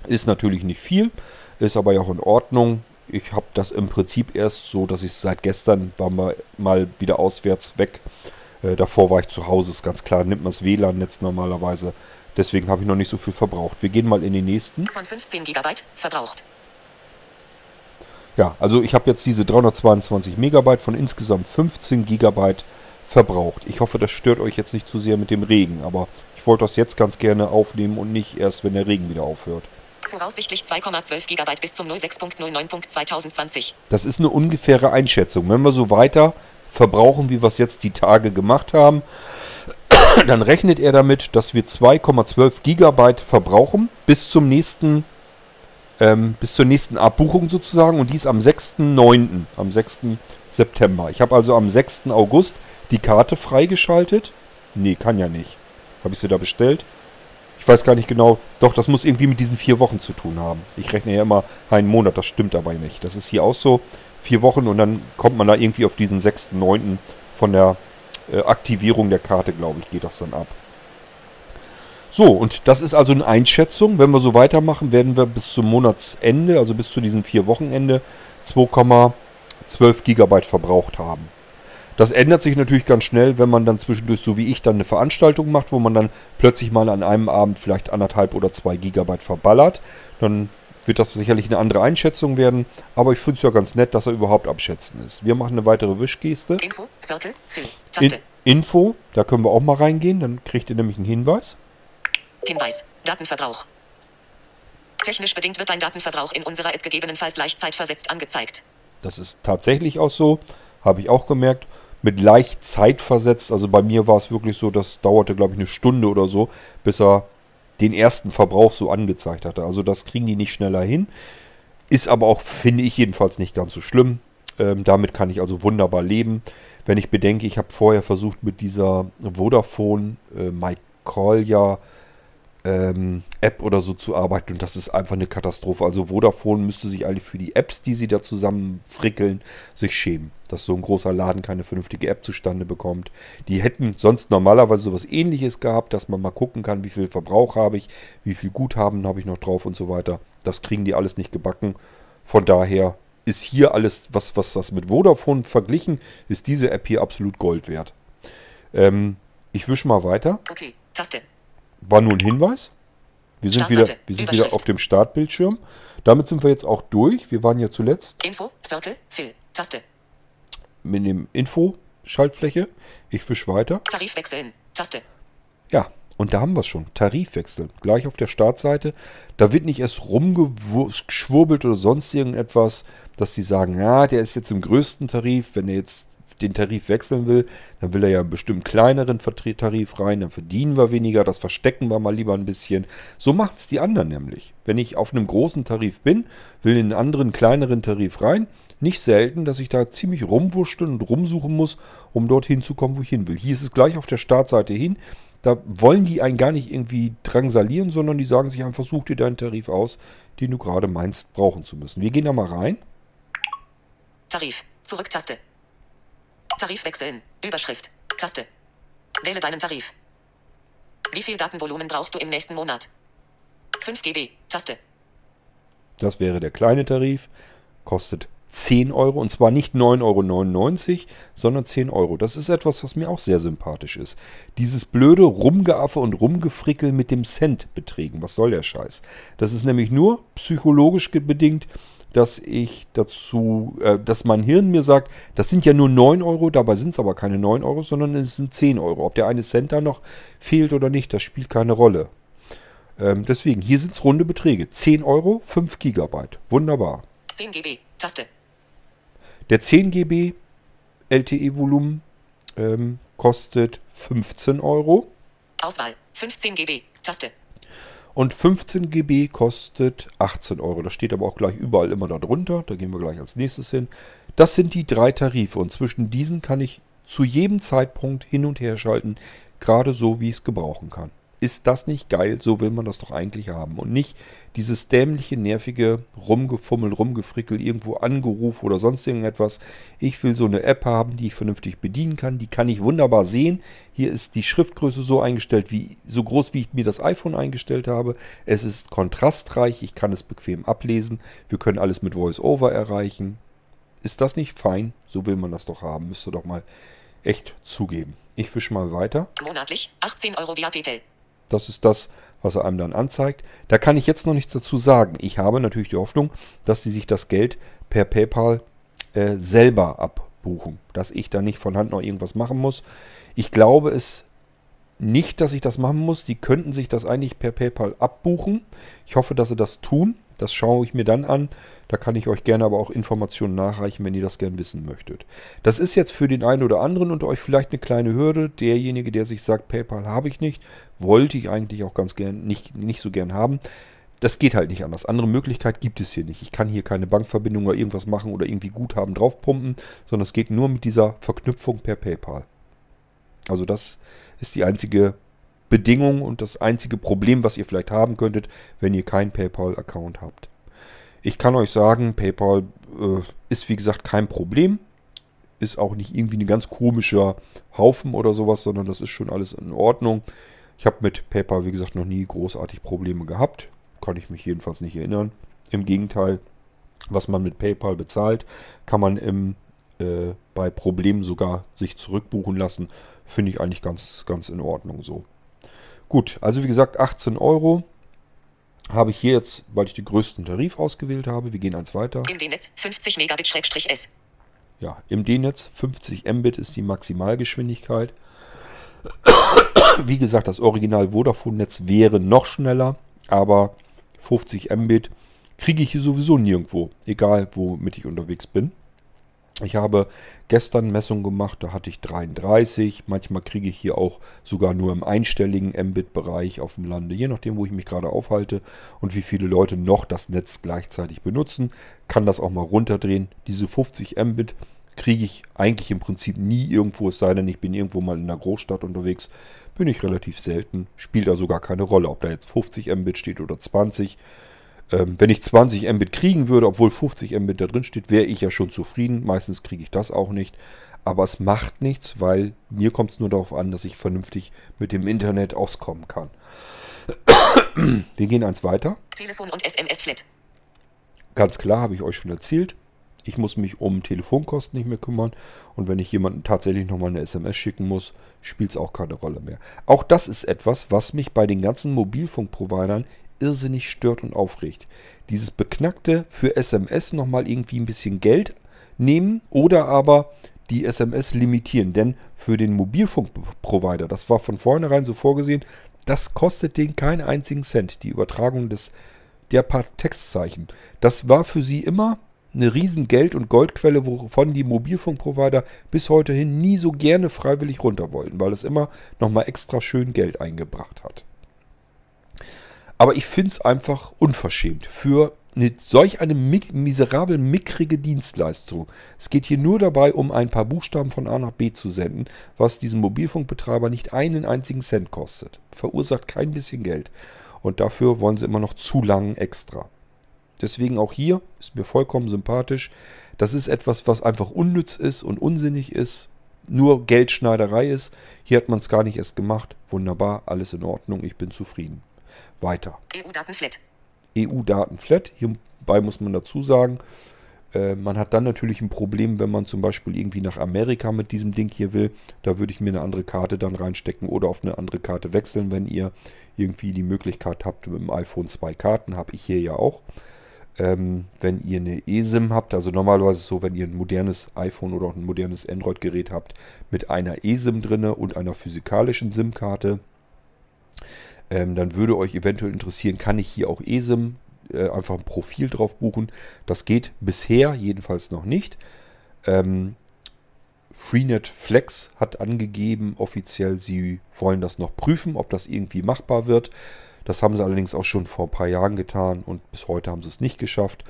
Ist natürlich nicht viel, ist aber ja auch in Ordnung. Ich habe das im Prinzip erst so, dass ich seit gestern war mal, mal wieder auswärts weg. Äh, davor war ich zu Hause, ist ganz klar, nimmt man das WLAN-Netz normalerweise. Deswegen habe ich noch nicht so viel verbraucht. Wir gehen mal in den nächsten. Von 15 Gigabyte verbraucht. Ja, also ich habe jetzt diese 322 Megabyte von insgesamt 15 Gigabyte verbraucht. Ich hoffe, das stört euch jetzt nicht zu sehr mit dem Regen, aber ich wollte das jetzt ganz gerne aufnehmen und nicht erst, wenn der Regen wieder aufhört. Voraussichtlich 2,12 GB bis zum 06.09.2020. Das ist eine ungefähre Einschätzung. Wenn wir so weiter verbrauchen, wie wir es jetzt die Tage gemacht haben, dann rechnet er damit, dass wir 2,12 GB verbrauchen bis zum nächsten ähm, bis zur nächsten Abbuchung sozusagen und dies am 6.9., am 6. September. Ich habe also am 6. August die Karte freigeschaltet? Nee, kann ja nicht. Habe ich sie da bestellt? Ich weiß gar nicht genau. Doch, das muss irgendwie mit diesen vier Wochen zu tun haben. Ich rechne ja immer einen Monat, das stimmt dabei nicht. Das ist hier auch so. Vier Wochen und dann kommt man da irgendwie auf diesen 6.9. von der äh, Aktivierung der Karte, glaube ich, geht das dann ab. So, und das ist also eine Einschätzung. Wenn wir so weitermachen, werden wir bis zum Monatsende, also bis zu diesem vier Wochenende, 2,12 Gigabyte verbraucht haben. Das ändert sich natürlich ganz schnell, wenn man dann zwischendurch, so wie ich, dann eine Veranstaltung macht, wo man dann plötzlich mal an einem Abend vielleicht anderthalb oder zwei Gigabyte verballert. Dann wird das sicherlich eine andere Einschätzung werden. Aber ich finde es ja ganz nett, dass er überhaupt abschätzen ist. Wir machen eine weitere Wischgeste. Info, Circle, Fill, In, Taste. Info, da können wir auch mal reingehen. Dann kriegt ihr nämlich einen Hinweis. Hinweis, Datenverbrauch. Technisch bedingt wird dein Datenverbrauch in unserer App gegebenenfalls leicht zeitversetzt angezeigt. Das ist tatsächlich auch so. Habe ich auch gemerkt. Mit leicht Zeit versetzt. Also bei mir war es wirklich so, das dauerte, glaube ich, eine Stunde oder so, bis er den ersten Verbrauch so angezeigt hatte. Also das kriegen die nicht schneller hin. Ist aber auch, finde ich jedenfalls, nicht ganz so schlimm. Ähm, damit kann ich also wunderbar leben. Wenn ich bedenke, ich habe vorher versucht mit dieser Vodafone äh, My ja ähm, App oder so zu arbeiten und das ist einfach eine Katastrophe. Also Vodafone müsste sich eigentlich für die Apps, die sie da zusammen frickeln, sich schämen, dass so ein großer Laden keine vernünftige App zustande bekommt. Die hätten sonst normalerweise sowas ähnliches gehabt, dass man mal gucken kann, wie viel Verbrauch habe ich, wie viel Guthaben habe ich noch drauf und so weiter. Das kriegen die alles nicht gebacken. Von daher ist hier alles, was, was das mit Vodafone verglichen, ist diese App hier absolut Gold wert. Ähm, ich wische mal weiter. Okay, Taste. War nur ein Hinweis. Wir sind, wieder, wir sind wieder auf dem Startbildschirm. Damit sind wir jetzt auch durch. Wir waren ja zuletzt Info, Circle, Fill, Taste. mit dem Info-Schaltfläche. Ich wisch weiter. Tarif wechseln, Taste. Ja, und da haben wir es schon. Tarifwechsel. Gleich auf der Startseite. Da wird nicht erst rumgeschwurbelt oder sonst irgendetwas, dass sie sagen, ja, der ist jetzt im größten Tarif. Wenn er jetzt den Tarif wechseln will, dann will er ja einen bestimmt kleineren Tarif rein, dann verdienen wir weniger, das verstecken wir mal lieber ein bisschen. So macht es die anderen nämlich. Wenn ich auf einem großen Tarif bin, will in einen anderen kleineren Tarif rein, nicht selten, dass ich da ziemlich rumwurschteln und rumsuchen muss, um dorthin zu kommen, wo ich hin will. Hier ist es gleich auf der Startseite hin. Da wollen die einen gar nicht irgendwie drangsalieren, sondern die sagen sich einfach, such dir deinen Tarif aus, den du gerade meinst, brauchen zu müssen. Wir gehen da mal rein. Tarif, Zurück-Taste. Tarif wechseln, Überschrift, Taste. Wähle deinen Tarif. Wie viel Datenvolumen brauchst du im nächsten Monat? 5 GB, Taste. Das wäre der kleine Tarif. Kostet 10 Euro und zwar nicht 9,99 Euro, sondern 10 Euro. Das ist etwas, was mir auch sehr sympathisch ist. Dieses blöde Rumgeaffe und Rumgefrickel mit dem Cent-Beträgen. Was soll der Scheiß? Das ist nämlich nur psychologisch bedingt, dass ich dazu, äh, dass mein Hirn mir sagt, das sind ja nur 9 Euro, dabei sind es aber keine 9 Euro, sondern es sind 10 Euro. Ob der eine Cent da noch fehlt oder nicht, das spielt keine Rolle. Ähm, deswegen, hier sind es runde Beträge. 10 Euro, 5 Gigabyte. Wunderbar. 10 GB, Taste. Der 10 GB LTE-Volumen ähm, kostet 15 Euro Auswahl, 15 GB, Taste. Und 15 GB kostet 18 Euro. Das steht aber auch gleich überall immer darunter. Da gehen wir gleich als nächstes hin. Das sind die drei Tarife und zwischen diesen kann ich zu jedem Zeitpunkt hin und her schalten, gerade so, wie ich es gebrauchen kann. Ist das nicht geil? So will man das doch eigentlich haben. Und nicht dieses dämliche, nervige Rumgefummel, Rumgefrickel, irgendwo angerufen oder sonst irgendetwas. Ich will so eine App haben, die ich vernünftig bedienen kann. Die kann ich wunderbar sehen. Hier ist die Schriftgröße so eingestellt, wie so groß, wie ich mir das iPhone eingestellt habe. Es ist kontrastreich. Ich kann es bequem ablesen. Wir können alles mit VoiceOver erreichen. Ist das nicht fein? So will man das doch haben. Müsste doch mal echt zugeben. Ich wische mal weiter. Monatlich, 18 Euro via PayPal. Das ist das, was er einem dann anzeigt. Da kann ich jetzt noch nichts dazu sagen. Ich habe natürlich die Hoffnung, dass die sich das Geld per PayPal äh, selber abbuchen. Dass ich da nicht von Hand noch irgendwas machen muss. Ich glaube es nicht, dass ich das machen muss. Die könnten sich das eigentlich per PayPal abbuchen. Ich hoffe, dass sie das tun. Das schaue ich mir dann an. Da kann ich euch gerne aber auch Informationen nachreichen, wenn ihr das gern wissen möchtet. Das ist jetzt für den einen oder anderen unter euch vielleicht eine kleine Hürde. Derjenige, der sich sagt, PayPal habe ich nicht, wollte ich eigentlich auch ganz gern nicht, nicht so gern haben. Das geht halt nicht anders. Andere Möglichkeit gibt es hier nicht. Ich kann hier keine Bankverbindung oder irgendwas machen oder irgendwie Guthaben draufpumpen, sondern es geht nur mit dieser Verknüpfung per PayPal. Also das ist die einzige Bedingung und das einzige Problem, was ihr vielleicht haben könntet, wenn ihr keinen PayPal-Account habt. Ich kann euch sagen, PayPal äh, ist wie gesagt kein Problem. Ist auch nicht irgendwie ein ganz komischer Haufen oder sowas, sondern das ist schon alles in Ordnung. Ich habe mit PayPal, wie gesagt, noch nie großartig Probleme gehabt. Kann ich mich jedenfalls nicht erinnern. Im Gegenteil, was man mit PayPal bezahlt, kann man im, äh, bei Problemen sogar sich zurückbuchen lassen. Finde ich eigentlich ganz, ganz in Ordnung so. Gut, also wie gesagt 18 Euro habe ich hier jetzt, weil ich den größten Tarif ausgewählt habe. Wir gehen eins weiter. Im D-Netz 50 Megabit-S. Ja, im D-Netz 50 Mbit ist die Maximalgeschwindigkeit. Wie gesagt, das Original Vodafone-Netz wäre noch schneller, aber 50 Mbit kriege ich hier sowieso nirgendwo, egal womit ich unterwegs bin. Ich habe gestern Messungen gemacht, da hatte ich 33. Manchmal kriege ich hier auch sogar nur im einstelligen Mbit-Bereich auf dem Lande, je nachdem, wo ich mich gerade aufhalte und wie viele Leute noch das Netz gleichzeitig benutzen. Kann das auch mal runterdrehen. Diese 50 Mbit kriege ich eigentlich im Prinzip nie irgendwo, es sei denn, ich bin irgendwo mal in einer Großstadt unterwegs. Bin ich relativ selten, spielt also gar keine Rolle, ob da jetzt 50 Mbit steht oder 20. Ähm, wenn ich 20 Mbit kriegen würde, obwohl 50 Mbit da drin steht, wäre ich ja schon zufrieden. Meistens kriege ich das auch nicht. Aber es macht nichts, weil mir kommt es nur darauf an, dass ich vernünftig mit dem Internet auskommen kann. Wir gehen eins weiter. Telefon und SMS-Flat. Ganz klar, habe ich euch schon erzählt. Ich muss mich um Telefonkosten nicht mehr kümmern. Und wenn ich jemanden tatsächlich nochmal eine SMS schicken muss, spielt es auch keine Rolle mehr. Auch das ist etwas, was mich bei den ganzen Mobilfunkprovidern irrsinnig stört und aufregt. Dieses Beknackte für SMS nochmal irgendwie ein bisschen Geld nehmen oder aber die SMS limitieren. Denn für den Mobilfunkprovider, das war von vornherein so vorgesehen, das kostet den keinen einzigen Cent, die Übertragung des, der paar Textzeichen. Das war für sie immer eine riesen Geld- und Goldquelle, wovon die Mobilfunkprovider bis heute hin nie so gerne freiwillig runter wollten, weil es immer nochmal extra schön Geld eingebracht hat. Aber ich finde es einfach unverschämt für eine, solch eine miserabel mickrige Dienstleistung. Es geht hier nur dabei, um ein paar Buchstaben von A nach B zu senden, was diesen Mobilfunkbetreiber nicht einen einzigen Cent kostet. Verursacht kein bisschen Geld. Und dafür wollen sie immer noch zu lang extra. Deswegen auch hier ist mir vollkommen sympathisch. Das ist etwas, was einfach unnütz ist und unsinnig ist. Nur Geldschneiderei ist. Hier hat man es gar nicht erst gemacht. Wunderbar, alles in Ordnung, ich bin zufrieden. Weiter. EU-Datenflat. EU-Datenflat. Hierbei muss man dazu sagen, äh, man hat dann natürlich ein Problem, wenn man zum Beispiel irgendwie nach Amerika mit diesem Ding hier will. Da würde ich mir eine andere Karte dann reinstecken oder auf eine andere Karte wechseln, wenn ihr irgendwie die Möglichkeit habt, mit dem iPhone zwei Karten, habe ich hier ja auch. Ähm, wenn ihr eine eSIM habt, also normalerweise so, wenn ihr ein modernes iPhone oder auch ein modernes Android-Gerät habt, mit einer eSIM drinne und einer physikalischen SIM-Karte, ähm, dann würde euch eventuell interessieren, kann ich hier auch eSIM äh, einfach ein Profil drauf buchen. Das geht bisher jedenfalls noch nicht. Ähm, Freenet Flex hat angegeben, offiziell, sie wollen das noch prüfen, ob das irgendwie machbar wird. Das haben sie allerdings auch schon vor ein paar Jahren getan und bis heute haben sie es nicht geschafft.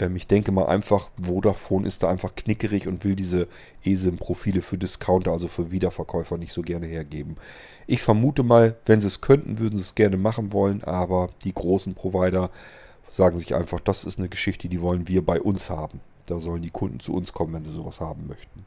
Ähm, ich denke mal einfach, Vodafone ist da einfach knickerig und will diese eSIM-Profile für Discounter, also für Wiederverkäufer, nicht so gerne hergeben. Ich vermute mal, wenn sie es könnten, würden sie es gerne machen wollen, aber die großen Provider sagen sich einfach, das ist eine Geschichte, die wollen wir bei uns haben. Da sollen die Kunden zu uns kommen, wenn sie sowas haben möchten.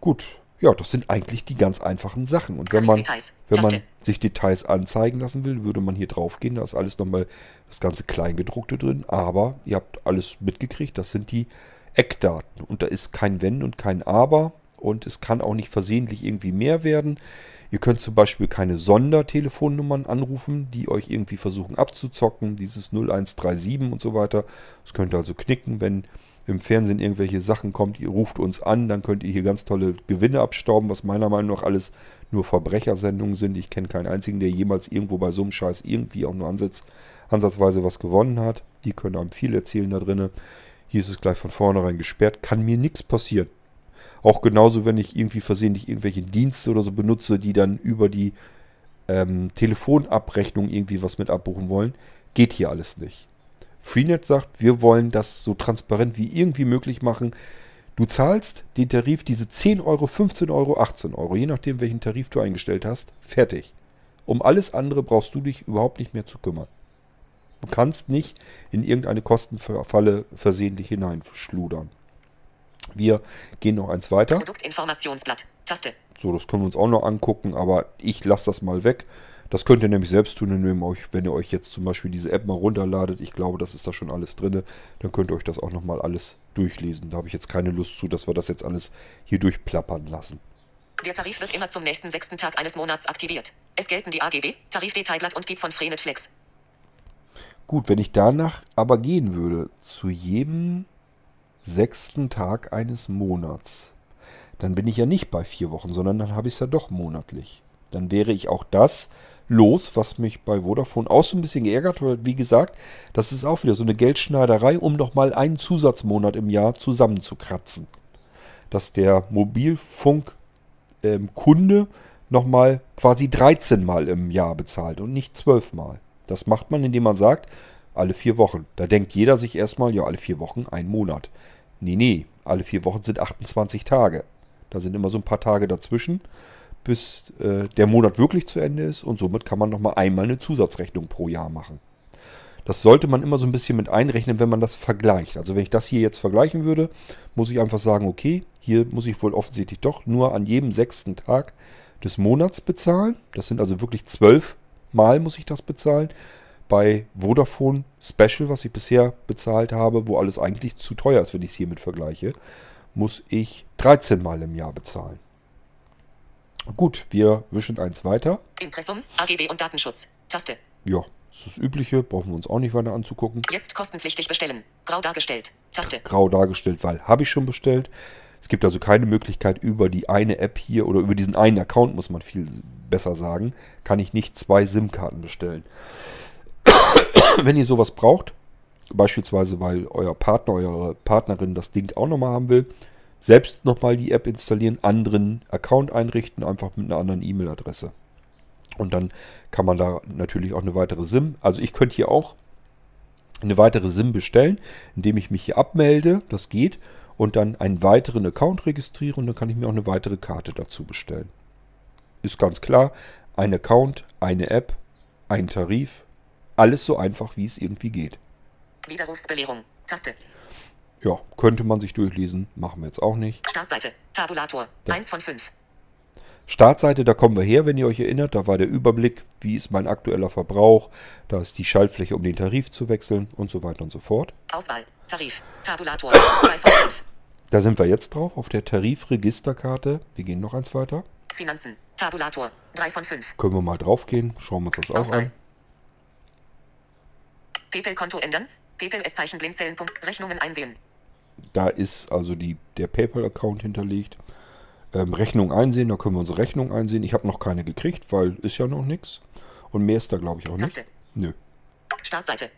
Gut, ja, das sind eigentlich die ganz einfachen Sachen. Und wenn man, wenn man sich Details anzeigen lassen will, würde man hier drauf gehen. Da ist alles nochmal das ganze Kleingedruckte drin. Aber ihr habt alles mitgekriegt. Das sind die Eckdaten. Und da ist kein Wenn und kein Aber. Und es kann auch nicht versehentlich irgendwie mehr werden. Ihr könnt zum Beispiel keine Sondertelefonnummern anrufen, die euch irgendwie versuchen abzuzocken. Dieses 0137 und so weiter. Das könnt ihr also knicken, wenn im Fernsehen irgendwelche Sachen kommt, ihr ruft uns an, dann könnt ihr hier ganz tolle Gewinne abstauben, was meiner Meinung nach alles nur Verbrechersendungen sind. Ich kenne keinen einzigen, der jemals irgendwo bei so einem Scheiß irgendwie auch nur ansatz, ansatzweise was gewonnen hat. Die können einem viel erzählen da drinnen. Hier ist es gleich von vornherein gesperrt. Kann mir nichts passieren. Auch genauso, wenn ich irgendwie versehentlich irgendwelche Dienste oder so benutze, die dann über die ähm, Telefonabrechnung irgendwie was mit abbuchen wollen. Geht hier alles nicht. Freenet sagt, wir wollen das so transparent wie irgendwie möglich machen. Du zahlst den Tarif, diese 10 Euro, 15 Euro, 18 Euro, je nachdem, welchen Tarif du eingestellt hast, fertig. Um alles andere brauchst du dich überhaupt nicht mehr zu kümmern. Du kannst nicht in irgendeine Kostenfalle versehentlich hineinschludern. Wir gehen noch eins weiter. Produktinformationsblatt. Taste. So, das können wir uns auch noch angucken, aber ich lasse das mal weg. Das könnt ihr nämlich selbst tun, indem ihr euch, wenn ihr euch jetzt zum Beispiel diese App mal runterladet, ich glaube, das ist da schon alles drin, dann könnt ihr euch das auch nochmal alles durchlesen. Da habe ich jetzt keine Lust zu, dass wir das jetzt alles hier durchplappern lassen. Der Tarif wird immer zum nächsten sechsten Tag eines Monats aktiviert. Es gelten die AGB, Tarifdetailblatt und GIB von Freenet Flex. Gut, wenn ich danach aber gehen würde, zu jedem sechsten Tag eines Monats, dann bin ich ja nicht bei vier Wochen, sondern dann habe ich es ja doch monatlich. Dann wäre ich auch das los, was mich bei Vodafone auch so ein bisschen geärgert hat. Wie gesagt, das ist auch wieder so eine Geldschneiderei, um nochmal einen Zusatzmonat im Jahr zusammenzukratzen. Dass der Mobilfunkkunde ähm, nochmal quasi 13 Mal im Jahr bezahlt und nicht 12 Mal. Das macht man, indem man sagt, alle vier Wochen. Da denkt jeder sich erstmal, ja, alle vier Wochen ein Monat. Nee, nee, alle vier Wochen sind 28 Tage. Da sind immer so ein paar Tage dazwischen, bis äh, der Monat wirklich zu Ende ist und somit kann man nochmal einmal eine Zusatzrechnung pro Jahr machen. Das sollte man immer so ein bisschen mit einrechnen, wenn man das vergleicht. Also wenn ich das hier jetzt vergleichen würde, muss ich einfach sagen, okay, hier muss ich wohl offensichtlich doch nur an jedem sechsten Tag des Monats bezahlen. Das sind also wirklich zwölf Mal muss ich das bezahlen. Bei Vodafone Special, was ich bisher bezahlt habe, wo alles eigentlich zu teuer ist, wenn ich es hiermit vergleiche, muss ich 13 Mal im Jahr bezahlen. Gut, wir wischen eins weiter. Impressum, AGB und Datenschutz. Taste. Ja, das ist das Übliche, brauchen wir uns auch nicht weiter anzugucken. Jetzt kostenpflichtig bestellen. Grau dargestellt. Taste. Grau dargestellt, weil habe ich schon bestellt. Es gibt also keine Möglichkeit über die eine App hier oder über diesen einen Account, muss man viel besser sagen, kann ich nicht zwei SIM-Karten bestellen. Wenn ihr sowas braucht, beispielsweise weil euer Partner, eure Partnerin das Ding auch nochmal haben will, selbst nochmal die App installieren, anderen Account einrichten, einfach mit einer anderen E-Mail-Adresse. Und dann kann man da natürlich auch eine weitere SIM. Also ich könnte hier auch eine weitere SIM bestellen, indem ich mich hier abmelde. Das geht und dann einen weiteren Account registriere und dann kann ich mir auch eine weitere Karte dazu bestellen. Ist ganz klar, ein Account, eine App, ein Tarif, alles so einfach, wie es irgendwie geht. Widerrufsbelehrung. Taste. Ja, könnte man sich durchlesen, machen wir jetzt auch nicht. Startseite. Tabulator. Ja. 1 von 5. Startseite, da kommen wir her, wenn ihr euch erinnert. Da war der Überblick, wie ist mein aktueller Verbrauch. Da ist die Schaltfläche, um den Tarif zu wechseln und so weiter und so fort. Auswahl. Tarif. Tabulator. 2 von 5. Da sind wir jetzt drauf, auf der Tarifregisterkarte. Wir gehen noch eins weiter. Finanzen. Tabulator. 3 von 5. Können wir mal drauf gehen. Schauen wir uns das auch an. PayPal-Konto ändern. PayPal-Zeichen Blindzellen. Rechnungen einsehen. Da ist also die, der PayPal-Account hinterlegt. Ähm, Rechnung einsehen, da können wir unsere Rechnung einsehen. Ich habe noch keine gekriegt, weil ist ja noch nichts. Und mehr ist da, glaube ich, auch nicht. Taste. Nö. Startseite.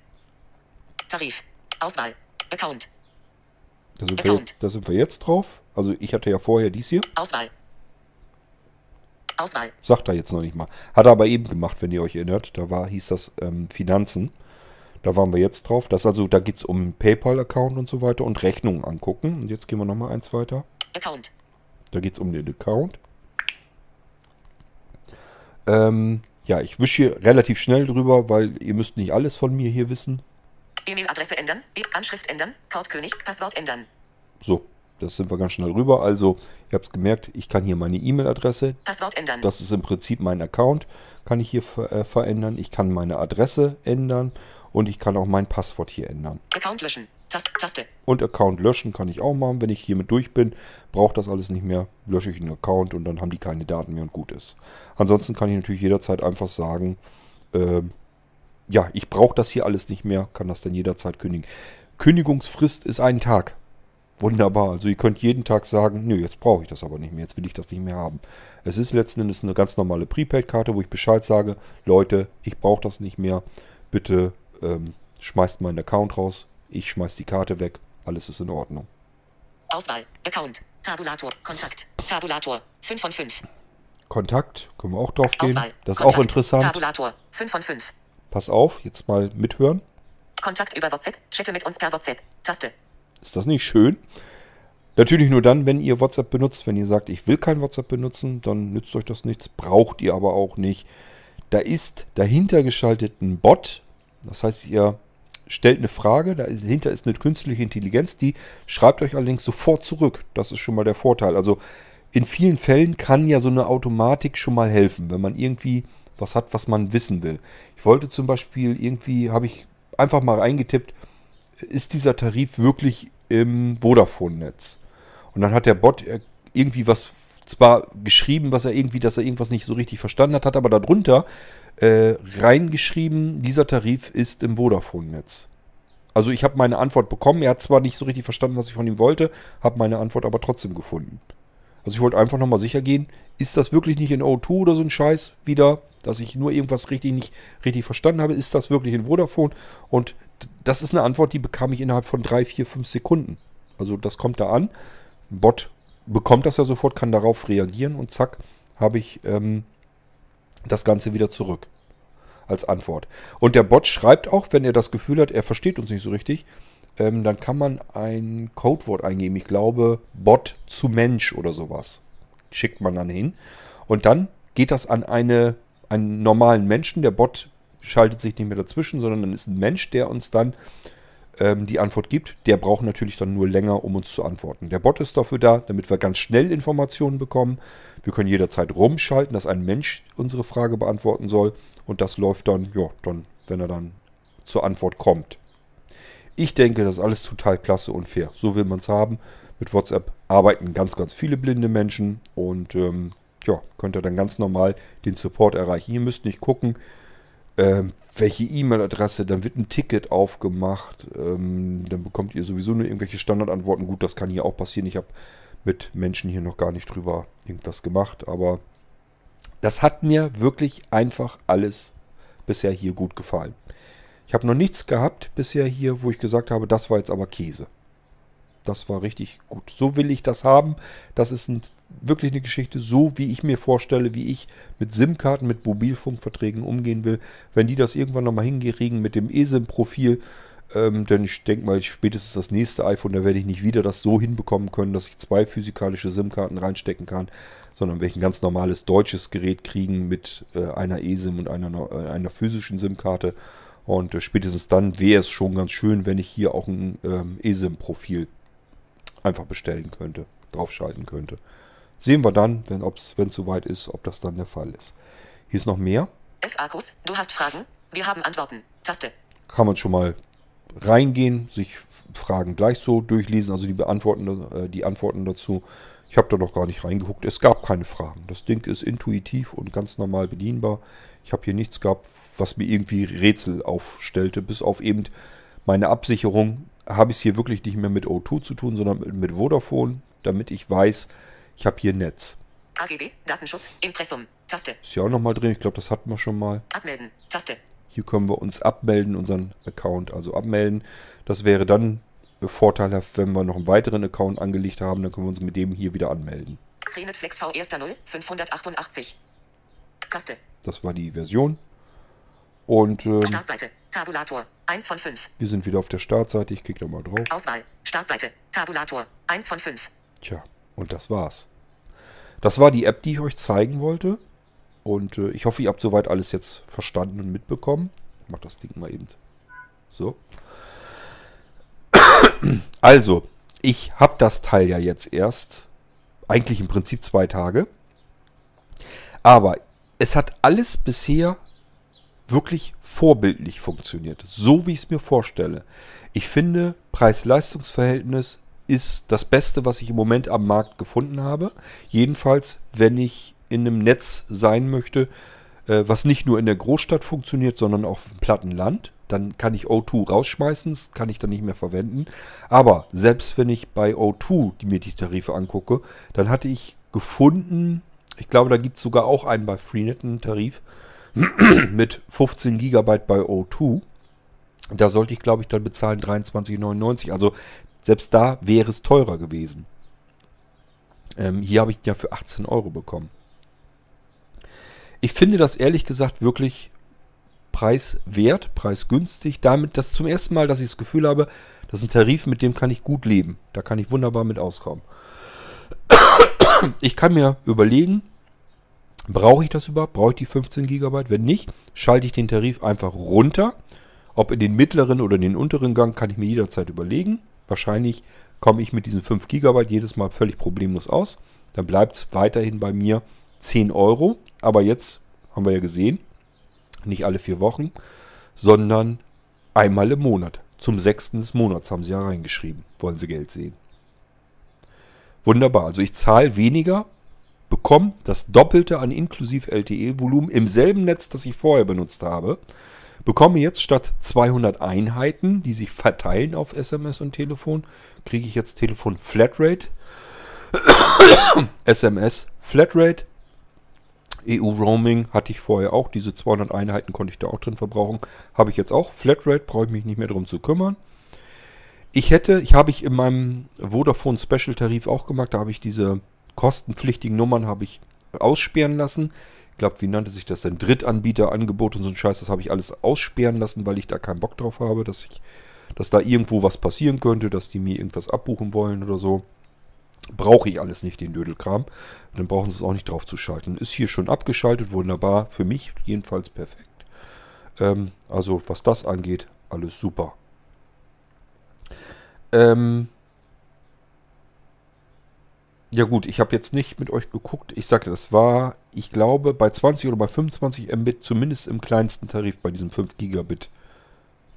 Tarif. Auswahl. Account. Da sind, wir, Account. da sind wir jetzt drauf. Also ich hatte ja vorher dies hier. Auswahl. Auswahl. Sagt er jetzt noch nicht mal. Hat er aber eben gemacht, wenn ihr euch erinnert. Da war, hieß das ähm, Finanzen. Da waren wir jetzt drauf. Das also, da geht es um PayPal-Account und so weiter und Rechnungen angucken. Und jetzt gehen wir nochmal eins weiter. Account. Da geht es um den Account. Ähm, ja, ich wische hier relativ schnell drüber, weil ihr müsst nicht alles von mir hier wissen. E-Mail-Adresse ändern. E Anschrift ändern. Cordkönig. Passwort ändern. So, das sind wir ganz schnell rüber. Also, ihr habt es gemerkt, ich kann hier meine E-Mail-Adresse, Passwort ändern. das ist im Prinzip mein Account, kann ich hier äh, verändern. Ich kann meine Adresse ändern und ich kann auch mein Passwort hier ändern. Account löschen. Tast Taste. Und Account löschen kann ich auch machen. Wenn ich hiermit durch bin, braucht das alles nicht mehr. Lösche ich einen Account und dann haben die keine Daten mehr und gut ist. Ansonsten kann ich natürlich jederzeit einfach sagen, ähm, ja, ich brauche das hier alles nicht mehr, kann das dann jederzeit kündigen. Kündigungsfrist ist ein Tag. Wunderbar. Also ihr könnt jeden Tag sagen, nö, jetzt brauche ich das aber nicht mehr, jetzt will ich das nicht mehr haben. Es ist letzten Endes eine ganz normale Prepaid-Karte, wo ich Bescheid sage, Leute, ich brauche das nicht mehr. Bitte ähm, schmeißt meinen Account raus, ich schmeiß die Karte weg, alles ist in Ordnung. Auswahl. Account. Tabulator. Kontakt. Tabulator. 5 von 5. Kontakt, können wir auch drauf gehen. Auswahl. Das ist Kontakt. auch interessant. Tabulator. 5 von 5. Pass auf, jetzt mal mithören. Kontakt über WhatsApp. Chatte mit uns per WhatsApp. Taste. Ist das nicht schön? Natürlich nur dann, wenn ihr WhatsApp benutzt. Wenn ihr sagt, ich will kein WhatsApp benutzen, dann nützt euch das nichts. Braucht ihr aber auch nicht. da ist dahinter geschaltet ein Bot. Das heißt, ihr stellt eine Frage, dahinter ist eine künstliche Intelligenz, die schreibt euch allerdings sofort zurück. Das ist schon mal der Vorteil. Also in vielen Fällen kann ja so eine Automatik schon mal helfen, wenn man irgendwie was hat, was man wissen will. Ich wollte zum Beispiel irgendwie, habe ich einfach mal eingetippt, ist dieser Tarif wirklich im Vodafone-Netz? Und dann hat der Bot irgendwie was zwar geschrieben, was er irgendwie, dass er irgendwas nicht so richtig verstanden hat, hat aber darunter äh, reingeschrieben, dieser Tarif ist im Vodafone-Netz. Also ich habe meine Antwort bekommen. Er hat zwar nicht so richtig verstanden, was ich von ihm wollte, habe meine Antwort aber trotzdem gefunden. Also ich wollte einfach nochmal sicher gehen, ist das wirklich nicht in O2 oder so ein Scheiß wieder, dass ich nur irgendwas richtig nicht richtig verstanden habe, ist das wirklich in Vodafone? Und das ist eine Antwort, die bekam ich innerhalb von drei, vier, fünf Sekunden. Also das kommt da an. Ein Bot bekommt das ja sofort, kann darauf reagieren und zack, habe ich ähm, das Ganze wieder zurück als Antwort. Und der Bot schreibt auch, wenn er das Gefühl hat, er versteht uns nicht so richtig, ähm, dann kann man ein Codewort eingeben. Ich glaube, Bot zu Mensch oder sowas. Schickt man dann hin. Und dann geht das an eine, einen normalen Menschen. Der Bot schaltet sich nicht mehr dazwischen, sondern dann ist ein Mensch, der uns dann ähm, die Antwort gibt, der braucht natürlich dann nur länger, um uns zu antworten. Der Bot ist dafür da, damit wir ganz schnell Informationen bekommen. Wir können jederzeit rumschalten, dass ein Mensch unsere Frage beantworten soll. Und das läuft dann, ja, dann, wenn er dann zur Antwort kommt. Ich denke, das ist alles total klasse und fair. So will man es haben. Mit WhatsApp arbeiten ganz, ganz viele blinde Menschen und ähm, ja, könnt ihr dann ganz normal den Support erreichen. Ihr müsst nicht gucken, ähm, welche E-Mail-Adresse, dann wird ein Ticket aufgemacht, ähm, dann bekommt ihr sowieso nur irgendwelche Standardantworten. Gut, das kann hier auch passieren. Ich habe mit Menschen hier noch gar nicht drüber irgendwas gemacht, aber das hat mir wirklich einfach alles bisher hier gut gefallen. Ich habe noch nichts gehabt bisher hier, wo ich gesagt habe, das war jetzt aber Käse. Das war richtig gut. So will ich das haben. Das ist ein, wirklich eine Geschichte, so wie ich mir vorstelle, wie ich mit SIM-Karten, mit Mobilfunkverträgen umgehen will. Wenn die das irgendwann nochmal hinkriegen mit dem eSIM-Profil, ähm, denn ich denke mal, spätestens das nächste iPhone, da werde ich nicht wieder das so hinbekommen können, dass ich zwei physikalische SIM-Karten reinstecken kann, sondern werde ich ein ganz normales deutsches Gerät kriegen mit äh, einer eSIM und einer, äh, einer physischen SIM-Karte. Und äh, spätestens dann wäre es schon ganz schön, wenn ich hier auch ein ähm, eSIM-Profil einfach bestellen könnte, draufschalten könnte. Sehen wir dann, wenn es soweit ist, ob das dann der Fall ist. Hier ist noch mehr. F-Akkus, du hast Fragen? Wir haben Antworten. Taste. Kann man schon mal reingehen, sich Fragen gleich so durchlesen, also die, beantworten, äh, die Antworten dazu. Ich habe da noch gar nicht reingeguckt. Es gab keine Fragen. Das Ding ist intuitiv und ganz normal bedienbar. Ich habe hier nichts gehabt, was mir irgendwie Rätsel aufstellte, bis auf eben meine Absicherung habe ich es hier wirklich nicht mehr mit O2 zu tun, sondern mit Vodafone, damit ich weiß, ich habe hier Netz. AGB, Datenschutz, Impressum, Taste. Ist ja auch nochmal drin, ich glaube, das hatten wir schon mal. Abmelden, Taste. Hier können wir uns abmelden, unseren Account also abmelden. Das wäre dann vorteilhaft, wenn wir noch einen weiteren Account angelegt haben, dann können wir uns mit dem hier wieder anmelden. Flex V 1.0, 588. Taste. Das war die Version. Und ähm, Startseite, Tabulator, 1 von 5. Wir sind wieder auf der Startseite. Ich klicke da mal drauf. Auswahl. Startseite. Tabulator. 1 von 5. Tja, und das war's. Das war die App, die ich euch zeigen wollte. Und äh, ich hoffe, ihr habt soweit alles jetzt verstanden und mitbekommen. Ich mach das Ding mal eben. So. Also, ich habe das Teil ja jetzt erst. Eigentlich im Prinzip zwei Tage. Aber es hat alles bisher wirklich vorbildlich funktioniert. So wie ich es mir vorstelle. Ich finde, Preis-Leistungs-Verhältnis ist das Beste, was ich im Moment am Markt gefunden habe. Jedenfalls, wenn ich in einem Netz sein möchte, äh, was nicht nur in der Großstadt funktioniert, sondern auch im platten Land. Dann kann ich O2 rausschmeißen, das kann ich dann nicht mehr verwenden. Aber selbst wenn ich bei O2 die mir die Tarife angucke, dann hatte ich gefunden, ich glaube, da gibt es sogar auch einen bei Freenet, einen Tarif, mit 15 GB bei O2. Da sollte ich, glaube ich, dann bezahlen 23,99. Also selbst da wäre es teurer gewesen. Ähm, hier habe ich ja für 18 Euro bekommen. Ich finde das ehrlich gesagt wirklich preiswert, preisgünstig. Damit das zum ersten Mal, dass ich das Gefühl habe, das ist ein Tarif, mit dem kann ich gut leben. Da kann ich wunderbar mit auskommen. Ich kann mir überlegen, Brauche ich das überhaupt? Brauche ich die 15 GB? Wenn nicht, schalte ich den Tarif einfach runter. Ob in den mittleren oder in den unteren Gang, kann ich mir jederzeit überlegen. Wahrscheinlich komme ich mit diesen 5 GB jedes Mal völlig problemlos aus. Dann bleibt es weiterhin bei mir 10 Euro. Aber jetzt haben wir ja gesehen, nicht alle vier Wochen, sondern einmal im Monat. Zum 6. des Monats haben sie ja reingeschrieben. Wollen sie Geld sehen. Wunderbar. Also ich zahle weniger, bekomme das Doppelte an inklusiv LTE-Volumen im selben Netz, das ich vorher benutzt habe. Bekomme jetzt statt 200 Einheiten, die sich verteilen auf SMS und Telefon, kriege ich jetzt Telefon Flatrate, SMS Flatrate, EU-Roaming hatte ich vorher auch. Diese 200 Einheiten konnte ich da auch drin verbrauchen. Habe ich jetzt auch. Flatrate brauche ich mich nicht mehr darum zu kümmern. Ich hätte, ich habe ich in meinem Vodafone Special Tarif auch gemacht, da habe ich diese kostenpflichtigen Nummern habe ich aussperren lassen. Ich glaube, wie nannte sich das denn? Drittanbieterangebot und so ein Scheiß, das habe ich alles aussperren lassen, weil ich da keinen Bock drauf habe, dass ich, dass da irgendwo was passieren könnte, dass die mir irgendwas abbuchen wollen oder so. Brauche ich alles nicht, den Dödelkram. Dann brauchen sie es auch nicht drauf zu schalten. Ist hier schon abgeschaltet, wunderbar. Für mich jedenfalls perfekt. Ähm, also, was das angeht, alles super. Ähm ja gut, ich habe jetzt nicht mit euch geguckt. Ich sagte, das war, ich glaube, bei 20 oder bei 25 Mbit, zumindest im kleinsten Tarif, bei diesem 5 Gigabit.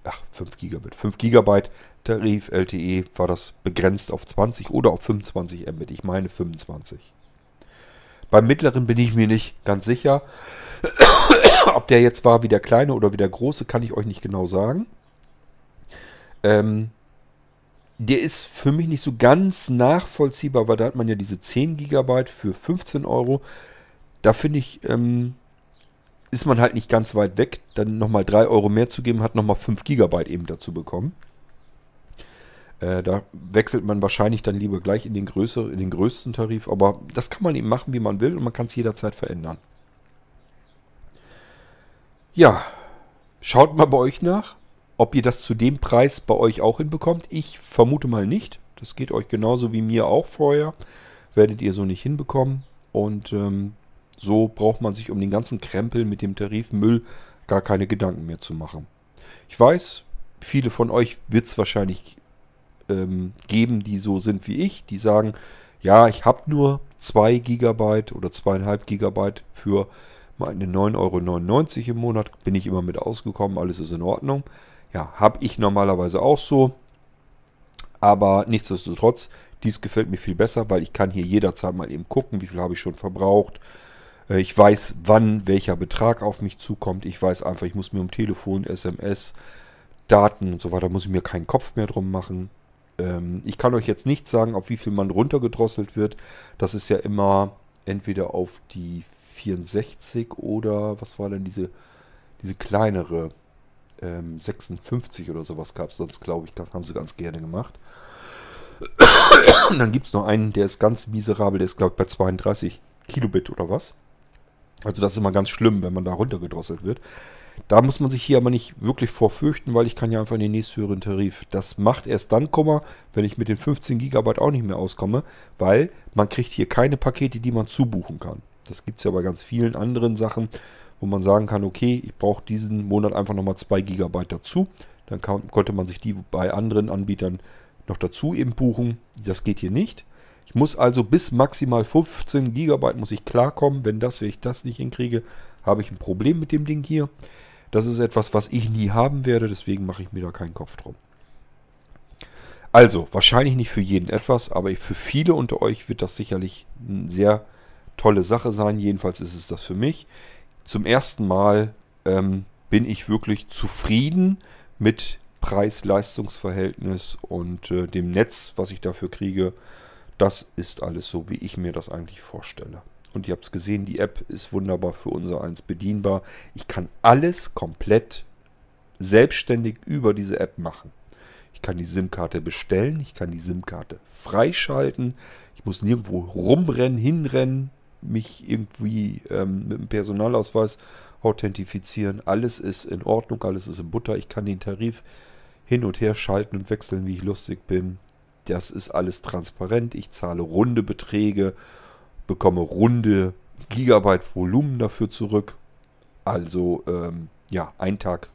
Ach, 5 Gigabit. 5 Gigabyte Tarif LTE war das begrenzt auf 20 oder auf 25 Mbit. Ich meine 25. Beim mittleren bin ich mir nicht ganz sicher. Ob der jetzt war wie der kleine oder wie der große, kann ich euch nicht genau sagen. Ähm, der ist für mich nicht so ganz nachvollziehbar, weil da hat man ja diese 10 GB für 15 Euro. Da finde ich, ähm, ist man halt nicht ganz weit weg. Dann nochmal 3 Euro mehr zu geben, hat nochmal 5 GB eben dazu bekommen. Äh, da wechselt man wahrscheinlich dann lieber gleich in den, größer, in den größten Tarif. Aber das kann man eben machen, wie man will und man kann es jederzeit verändern. Ja, schaut mal bei euch nach. Ob ihr das zu dem Preis bei euch auch hinbekommt, ich vermute mal nicht. Das geht euch genauso wie mir auch vorher. Werdet ihr so nicht hinbekommen. Und ähm, so braucht man sich um den ganzen Krempel mit dem Tarifmüll gar keine Gedanken mehr zu machen. Ich weiß, viele von euch wird es wahrscheinlich ähm, geben, die so sind wie ich, die sagen, ja, ich habe nur 2 GB oder 2,5 GB für meine 9,99 Euro im Monat, bin ich immer mit ausgekommen, alles ist in Ordnung. Ja, habe ich normalerweise auch so. Aber nichtsdestotrotz, dies gefällt mir viel besser, weil ich kann hier jederzeit mal eben gucken, wie viel habe ich schon verbraucht. Äh, ich weiß, wann welcher Betrag auf mich zukommt. Ich weiß einfach, ich muss mir um Telefon, SMS, Daten und so weiter, muss ich mir keinen Kopf mehr drum machen. Ähm, ich kann euch jetzt nicht sagen, auf wie viel man runtergedrosselt wird. Das ist ja immer entweder auf die 64 oder was war denn diese, diese kleinere ähm, 56 oder sowas gab es sonst, glaube ich. Das haben sie ganz gerne gemacht. Und dann gibt es noch einen, der ist ganz miserabel, der ist, glaube ich, bei 32 Kilobit oder was. Also das ist immer ganz schlimm, wenn man da runtergedrosselt wird. Da muss man sich hier aber nicht wirklich vorfürchten, weil ich kann ja einfach in den nächsthöheren Tarif. Das macht erst dann Kummer, wenn ich mit den 15 GB auch nicht mehr auskomme, weil man kriegt hier keine Pakete, die man zubuchen kann. Das gibt es ja bei ganz vielen anderen Sachen wo man sagen kann, okay, ich brauche diesen Monat einfach nochmal 2 GB dazu. Dann kann, konnte man sich die bei anderen Anbietern noch dazu eben buchen. Das geht hier nicht. Ich muss also bis maximal 15 GB muss ich klarkommen. Wenn das, wenn ich das nicht hinkriege, habe ich ein Problem mit dem Ding hier. Das ist etwas, was ich nie haben werde, deswegen mache ich mir da keinen Kopf drum. Also, wahrscheinlich nicht für jeden etwas, aber für viele unter euch wird das sicherlich eine sehr tolle Sache sein. Jedenfalls ist es das für mich zum ersten Mal ähm, bin ich wirklich zufrieden mit Preis-Leistungs-Verhältnis und äh, dem Netz, was ich dafür kriege. Das ist alles so, wie ich mir das eigentlich vorstelle. Und ihr habt es gesehen, die App ist wunderbar für unser eins bedienbar. Ich kann alles komplett selbstständig über diese App machen. Ich kann die SIM-Karte bestellen, ich kann die SIM-Karte freischalten, ich muss nirgendwo rumrennen, hinrennen, mich irgendwie ähm, mit dem Personalausweis authentifizieren. Alles ist in Ordnung, alles ist in Butter. Ich kann den Tarif hin und her schalten und wechseln, wie ich lustig bin. Das ist alles transparent. Ich zahle runde Beträge, bekomme runde Gigabyte Volumen dafür zurück. Also ähm, ja, ein Tag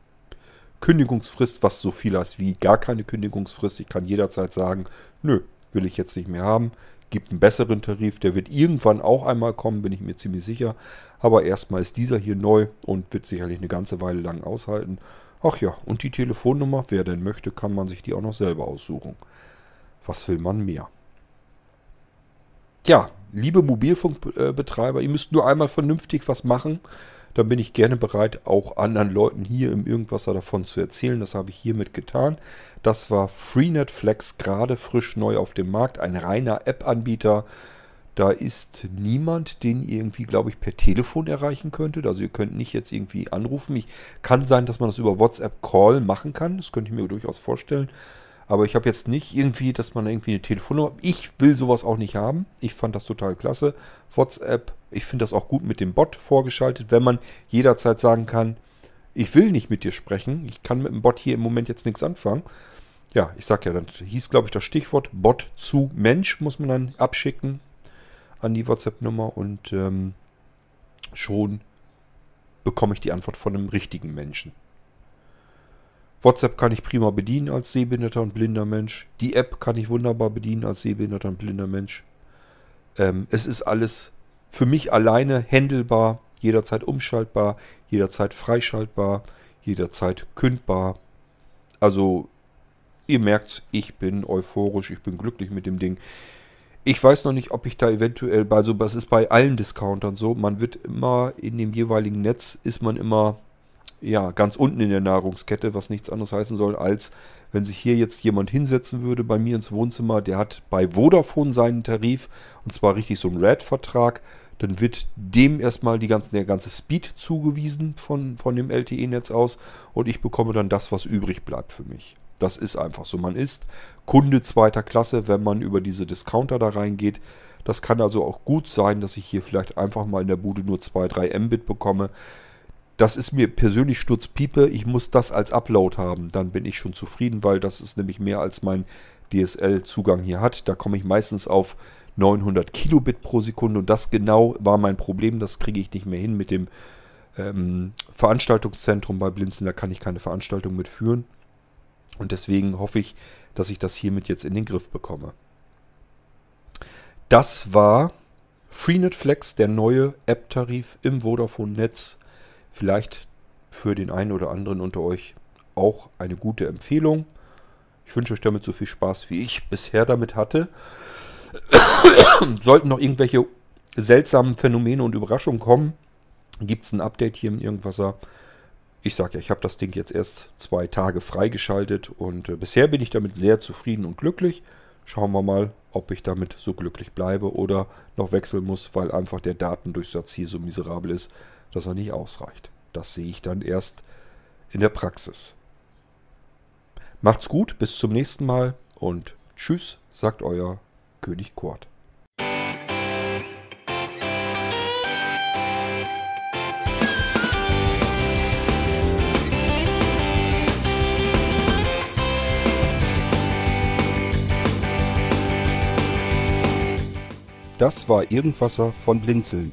Kündigungsfrist, was so viel heißt wie gar keine Kündigungsfrist. Ich kann jederzeit sagen, nö, will ich jetzt nicht mehr haben. Gibt einen besseren Tarif, der wird irgendwann auch einmal kommen, bin ich mir ziemlich sicher. Aber erstmal ist dieser hier neu und wird sicherlich eine ganze Weile lang aushalten. Ach ja, und die Telefonnummer, wer denn möchte, kann man sich die auch noch selber aussuchen. Was will man mehr? Ja, liebe Mobilfunkbetreiber, ihr müsst nur einmal vernünftig was machen. Dann bin ich gerne bereit, auch anderen Leuten hier im Irgendwasser davon zu erzählen. Das habe ich hiermit getan. Das war Freenet Flex, gerade frisch neu auf dem Markt. Ein reiner App-Anbieter. Da ist niemand, den ihr irgendwie, glaube ich, per Telefon erreichen könntet. Also ihr könnt nicht jetzt irgendwie anrufen. Ich kann sein, dass man das über WhatsApp Call machen kann. Das könnte ich mir durchaus vorstellen. Aber ich habe jetzt nicht irgendwie, dass man irgendwie eine Telefonnummer. Ich will sowas auch nicht haben. Ich fand das total klasse. WhatsApp, ich finde das auch gut mit dem Bot vorgeschaltet, wenn man jederzeit sagen kann, ich will nicht mit dir sprechen. Ich kann mit dem Bot hier im Moment jetzt nichts anfangen. Ja, ich sag ja, dann hieß, glaube ich, das Stichwort Bot zu Mensch, muss man dann abschicken an die WhatsApp-Nummer und ähm, schon bekomme ich die Antwort von einem richtigen Menschen. WhatsApp kann ich prima bedienen als sehbehinderter und blinder Mensch. Die App kann ich wunderbar bedienen als sehbehinderter und blinder Mensch. Ähm, es ist alles für mich alleine handelbar, jederzeit umschaltbar, jederzeit freischaltbar, jederzeit kündbar. Also ihr merkt, ich bin euphorisch, ich bin glücklich mit dem Ding. Ich weiß noch nicht, ob ich da eventuell bei so, das ist bei allen Discountern so, man wird immer in dem jeweiligen Netz, ist man immer ja, ganz unten in der Nahrungskette, was nichts anderes heißen soll, als wenn sich hier jetzt jemand hinsetzen würde bei mir ins Wohnzimmer, der hat bei Vodafone seinen Tarif, und zwar richtig so einen Red-Vertrag, dann wird dem erstmal die ganzen, der ganze Speed zugewiesen von, von dem LTE-Netz aus und ich bekomme dann das, was übrig bleibt für mich. Das ist einfach so. Man ist Kunde zweiter Klasse, wenn man über diese Discounter da reingeht. Das kann also auch gut sein, dass ich hier vielleicht einfach mal in der Bude nur 2, 3 Mbit bekomme. Das ist mir persönlich Sturzpiepe. Ich muss das als Upload haben. Dann bin ich schon zufrieden, weil das ist nämlich mehr als mein DSL-Zugang hier hat. Da komme ich meistens auf 900 Kilobit pro Sekunde und das genau war mein Problem. Das kriege ich nicht mehr hin mit dem ähm, Veranstaltungszentrum bei Blinzen. Da kann ich keine Veranstaltung mitführen. Und deswegen hoffe ich, dass ich das hiermit jetzt in den Griff bekomme. Das war Freenet Flex, der neue App-Tarif im Vodafone-Netz Vielleicht für den einen oder anderen unter euch auch eine gute Empfehlung. Ich wünsche euch damit so viel Spaß, wie ich bisher damit hatte. Sollten noch irgendwelche seltsamen Phänomene und Überraschungen kommen, gibt es ein Update hier im Irgendwasser. Ich sage ja, ich habe das Ding jetzt erst zwei Tage freigeschaltet und äh, bisher bin ich damit sehr zufrieden und glücklich. Schauen wir mal, ob ich damit so glücklich bleibe oder noch wechseln muss, weil einfach der Datendurchsatz hier so miserabel ist, dass er nicht ausreicht. Das sehe ich dann erst in der Praxis. Macht's gut, bis zum nächsten Mal und tschüss, sagt euer König Kurt. Das war Irgendwasser von Blinzeln.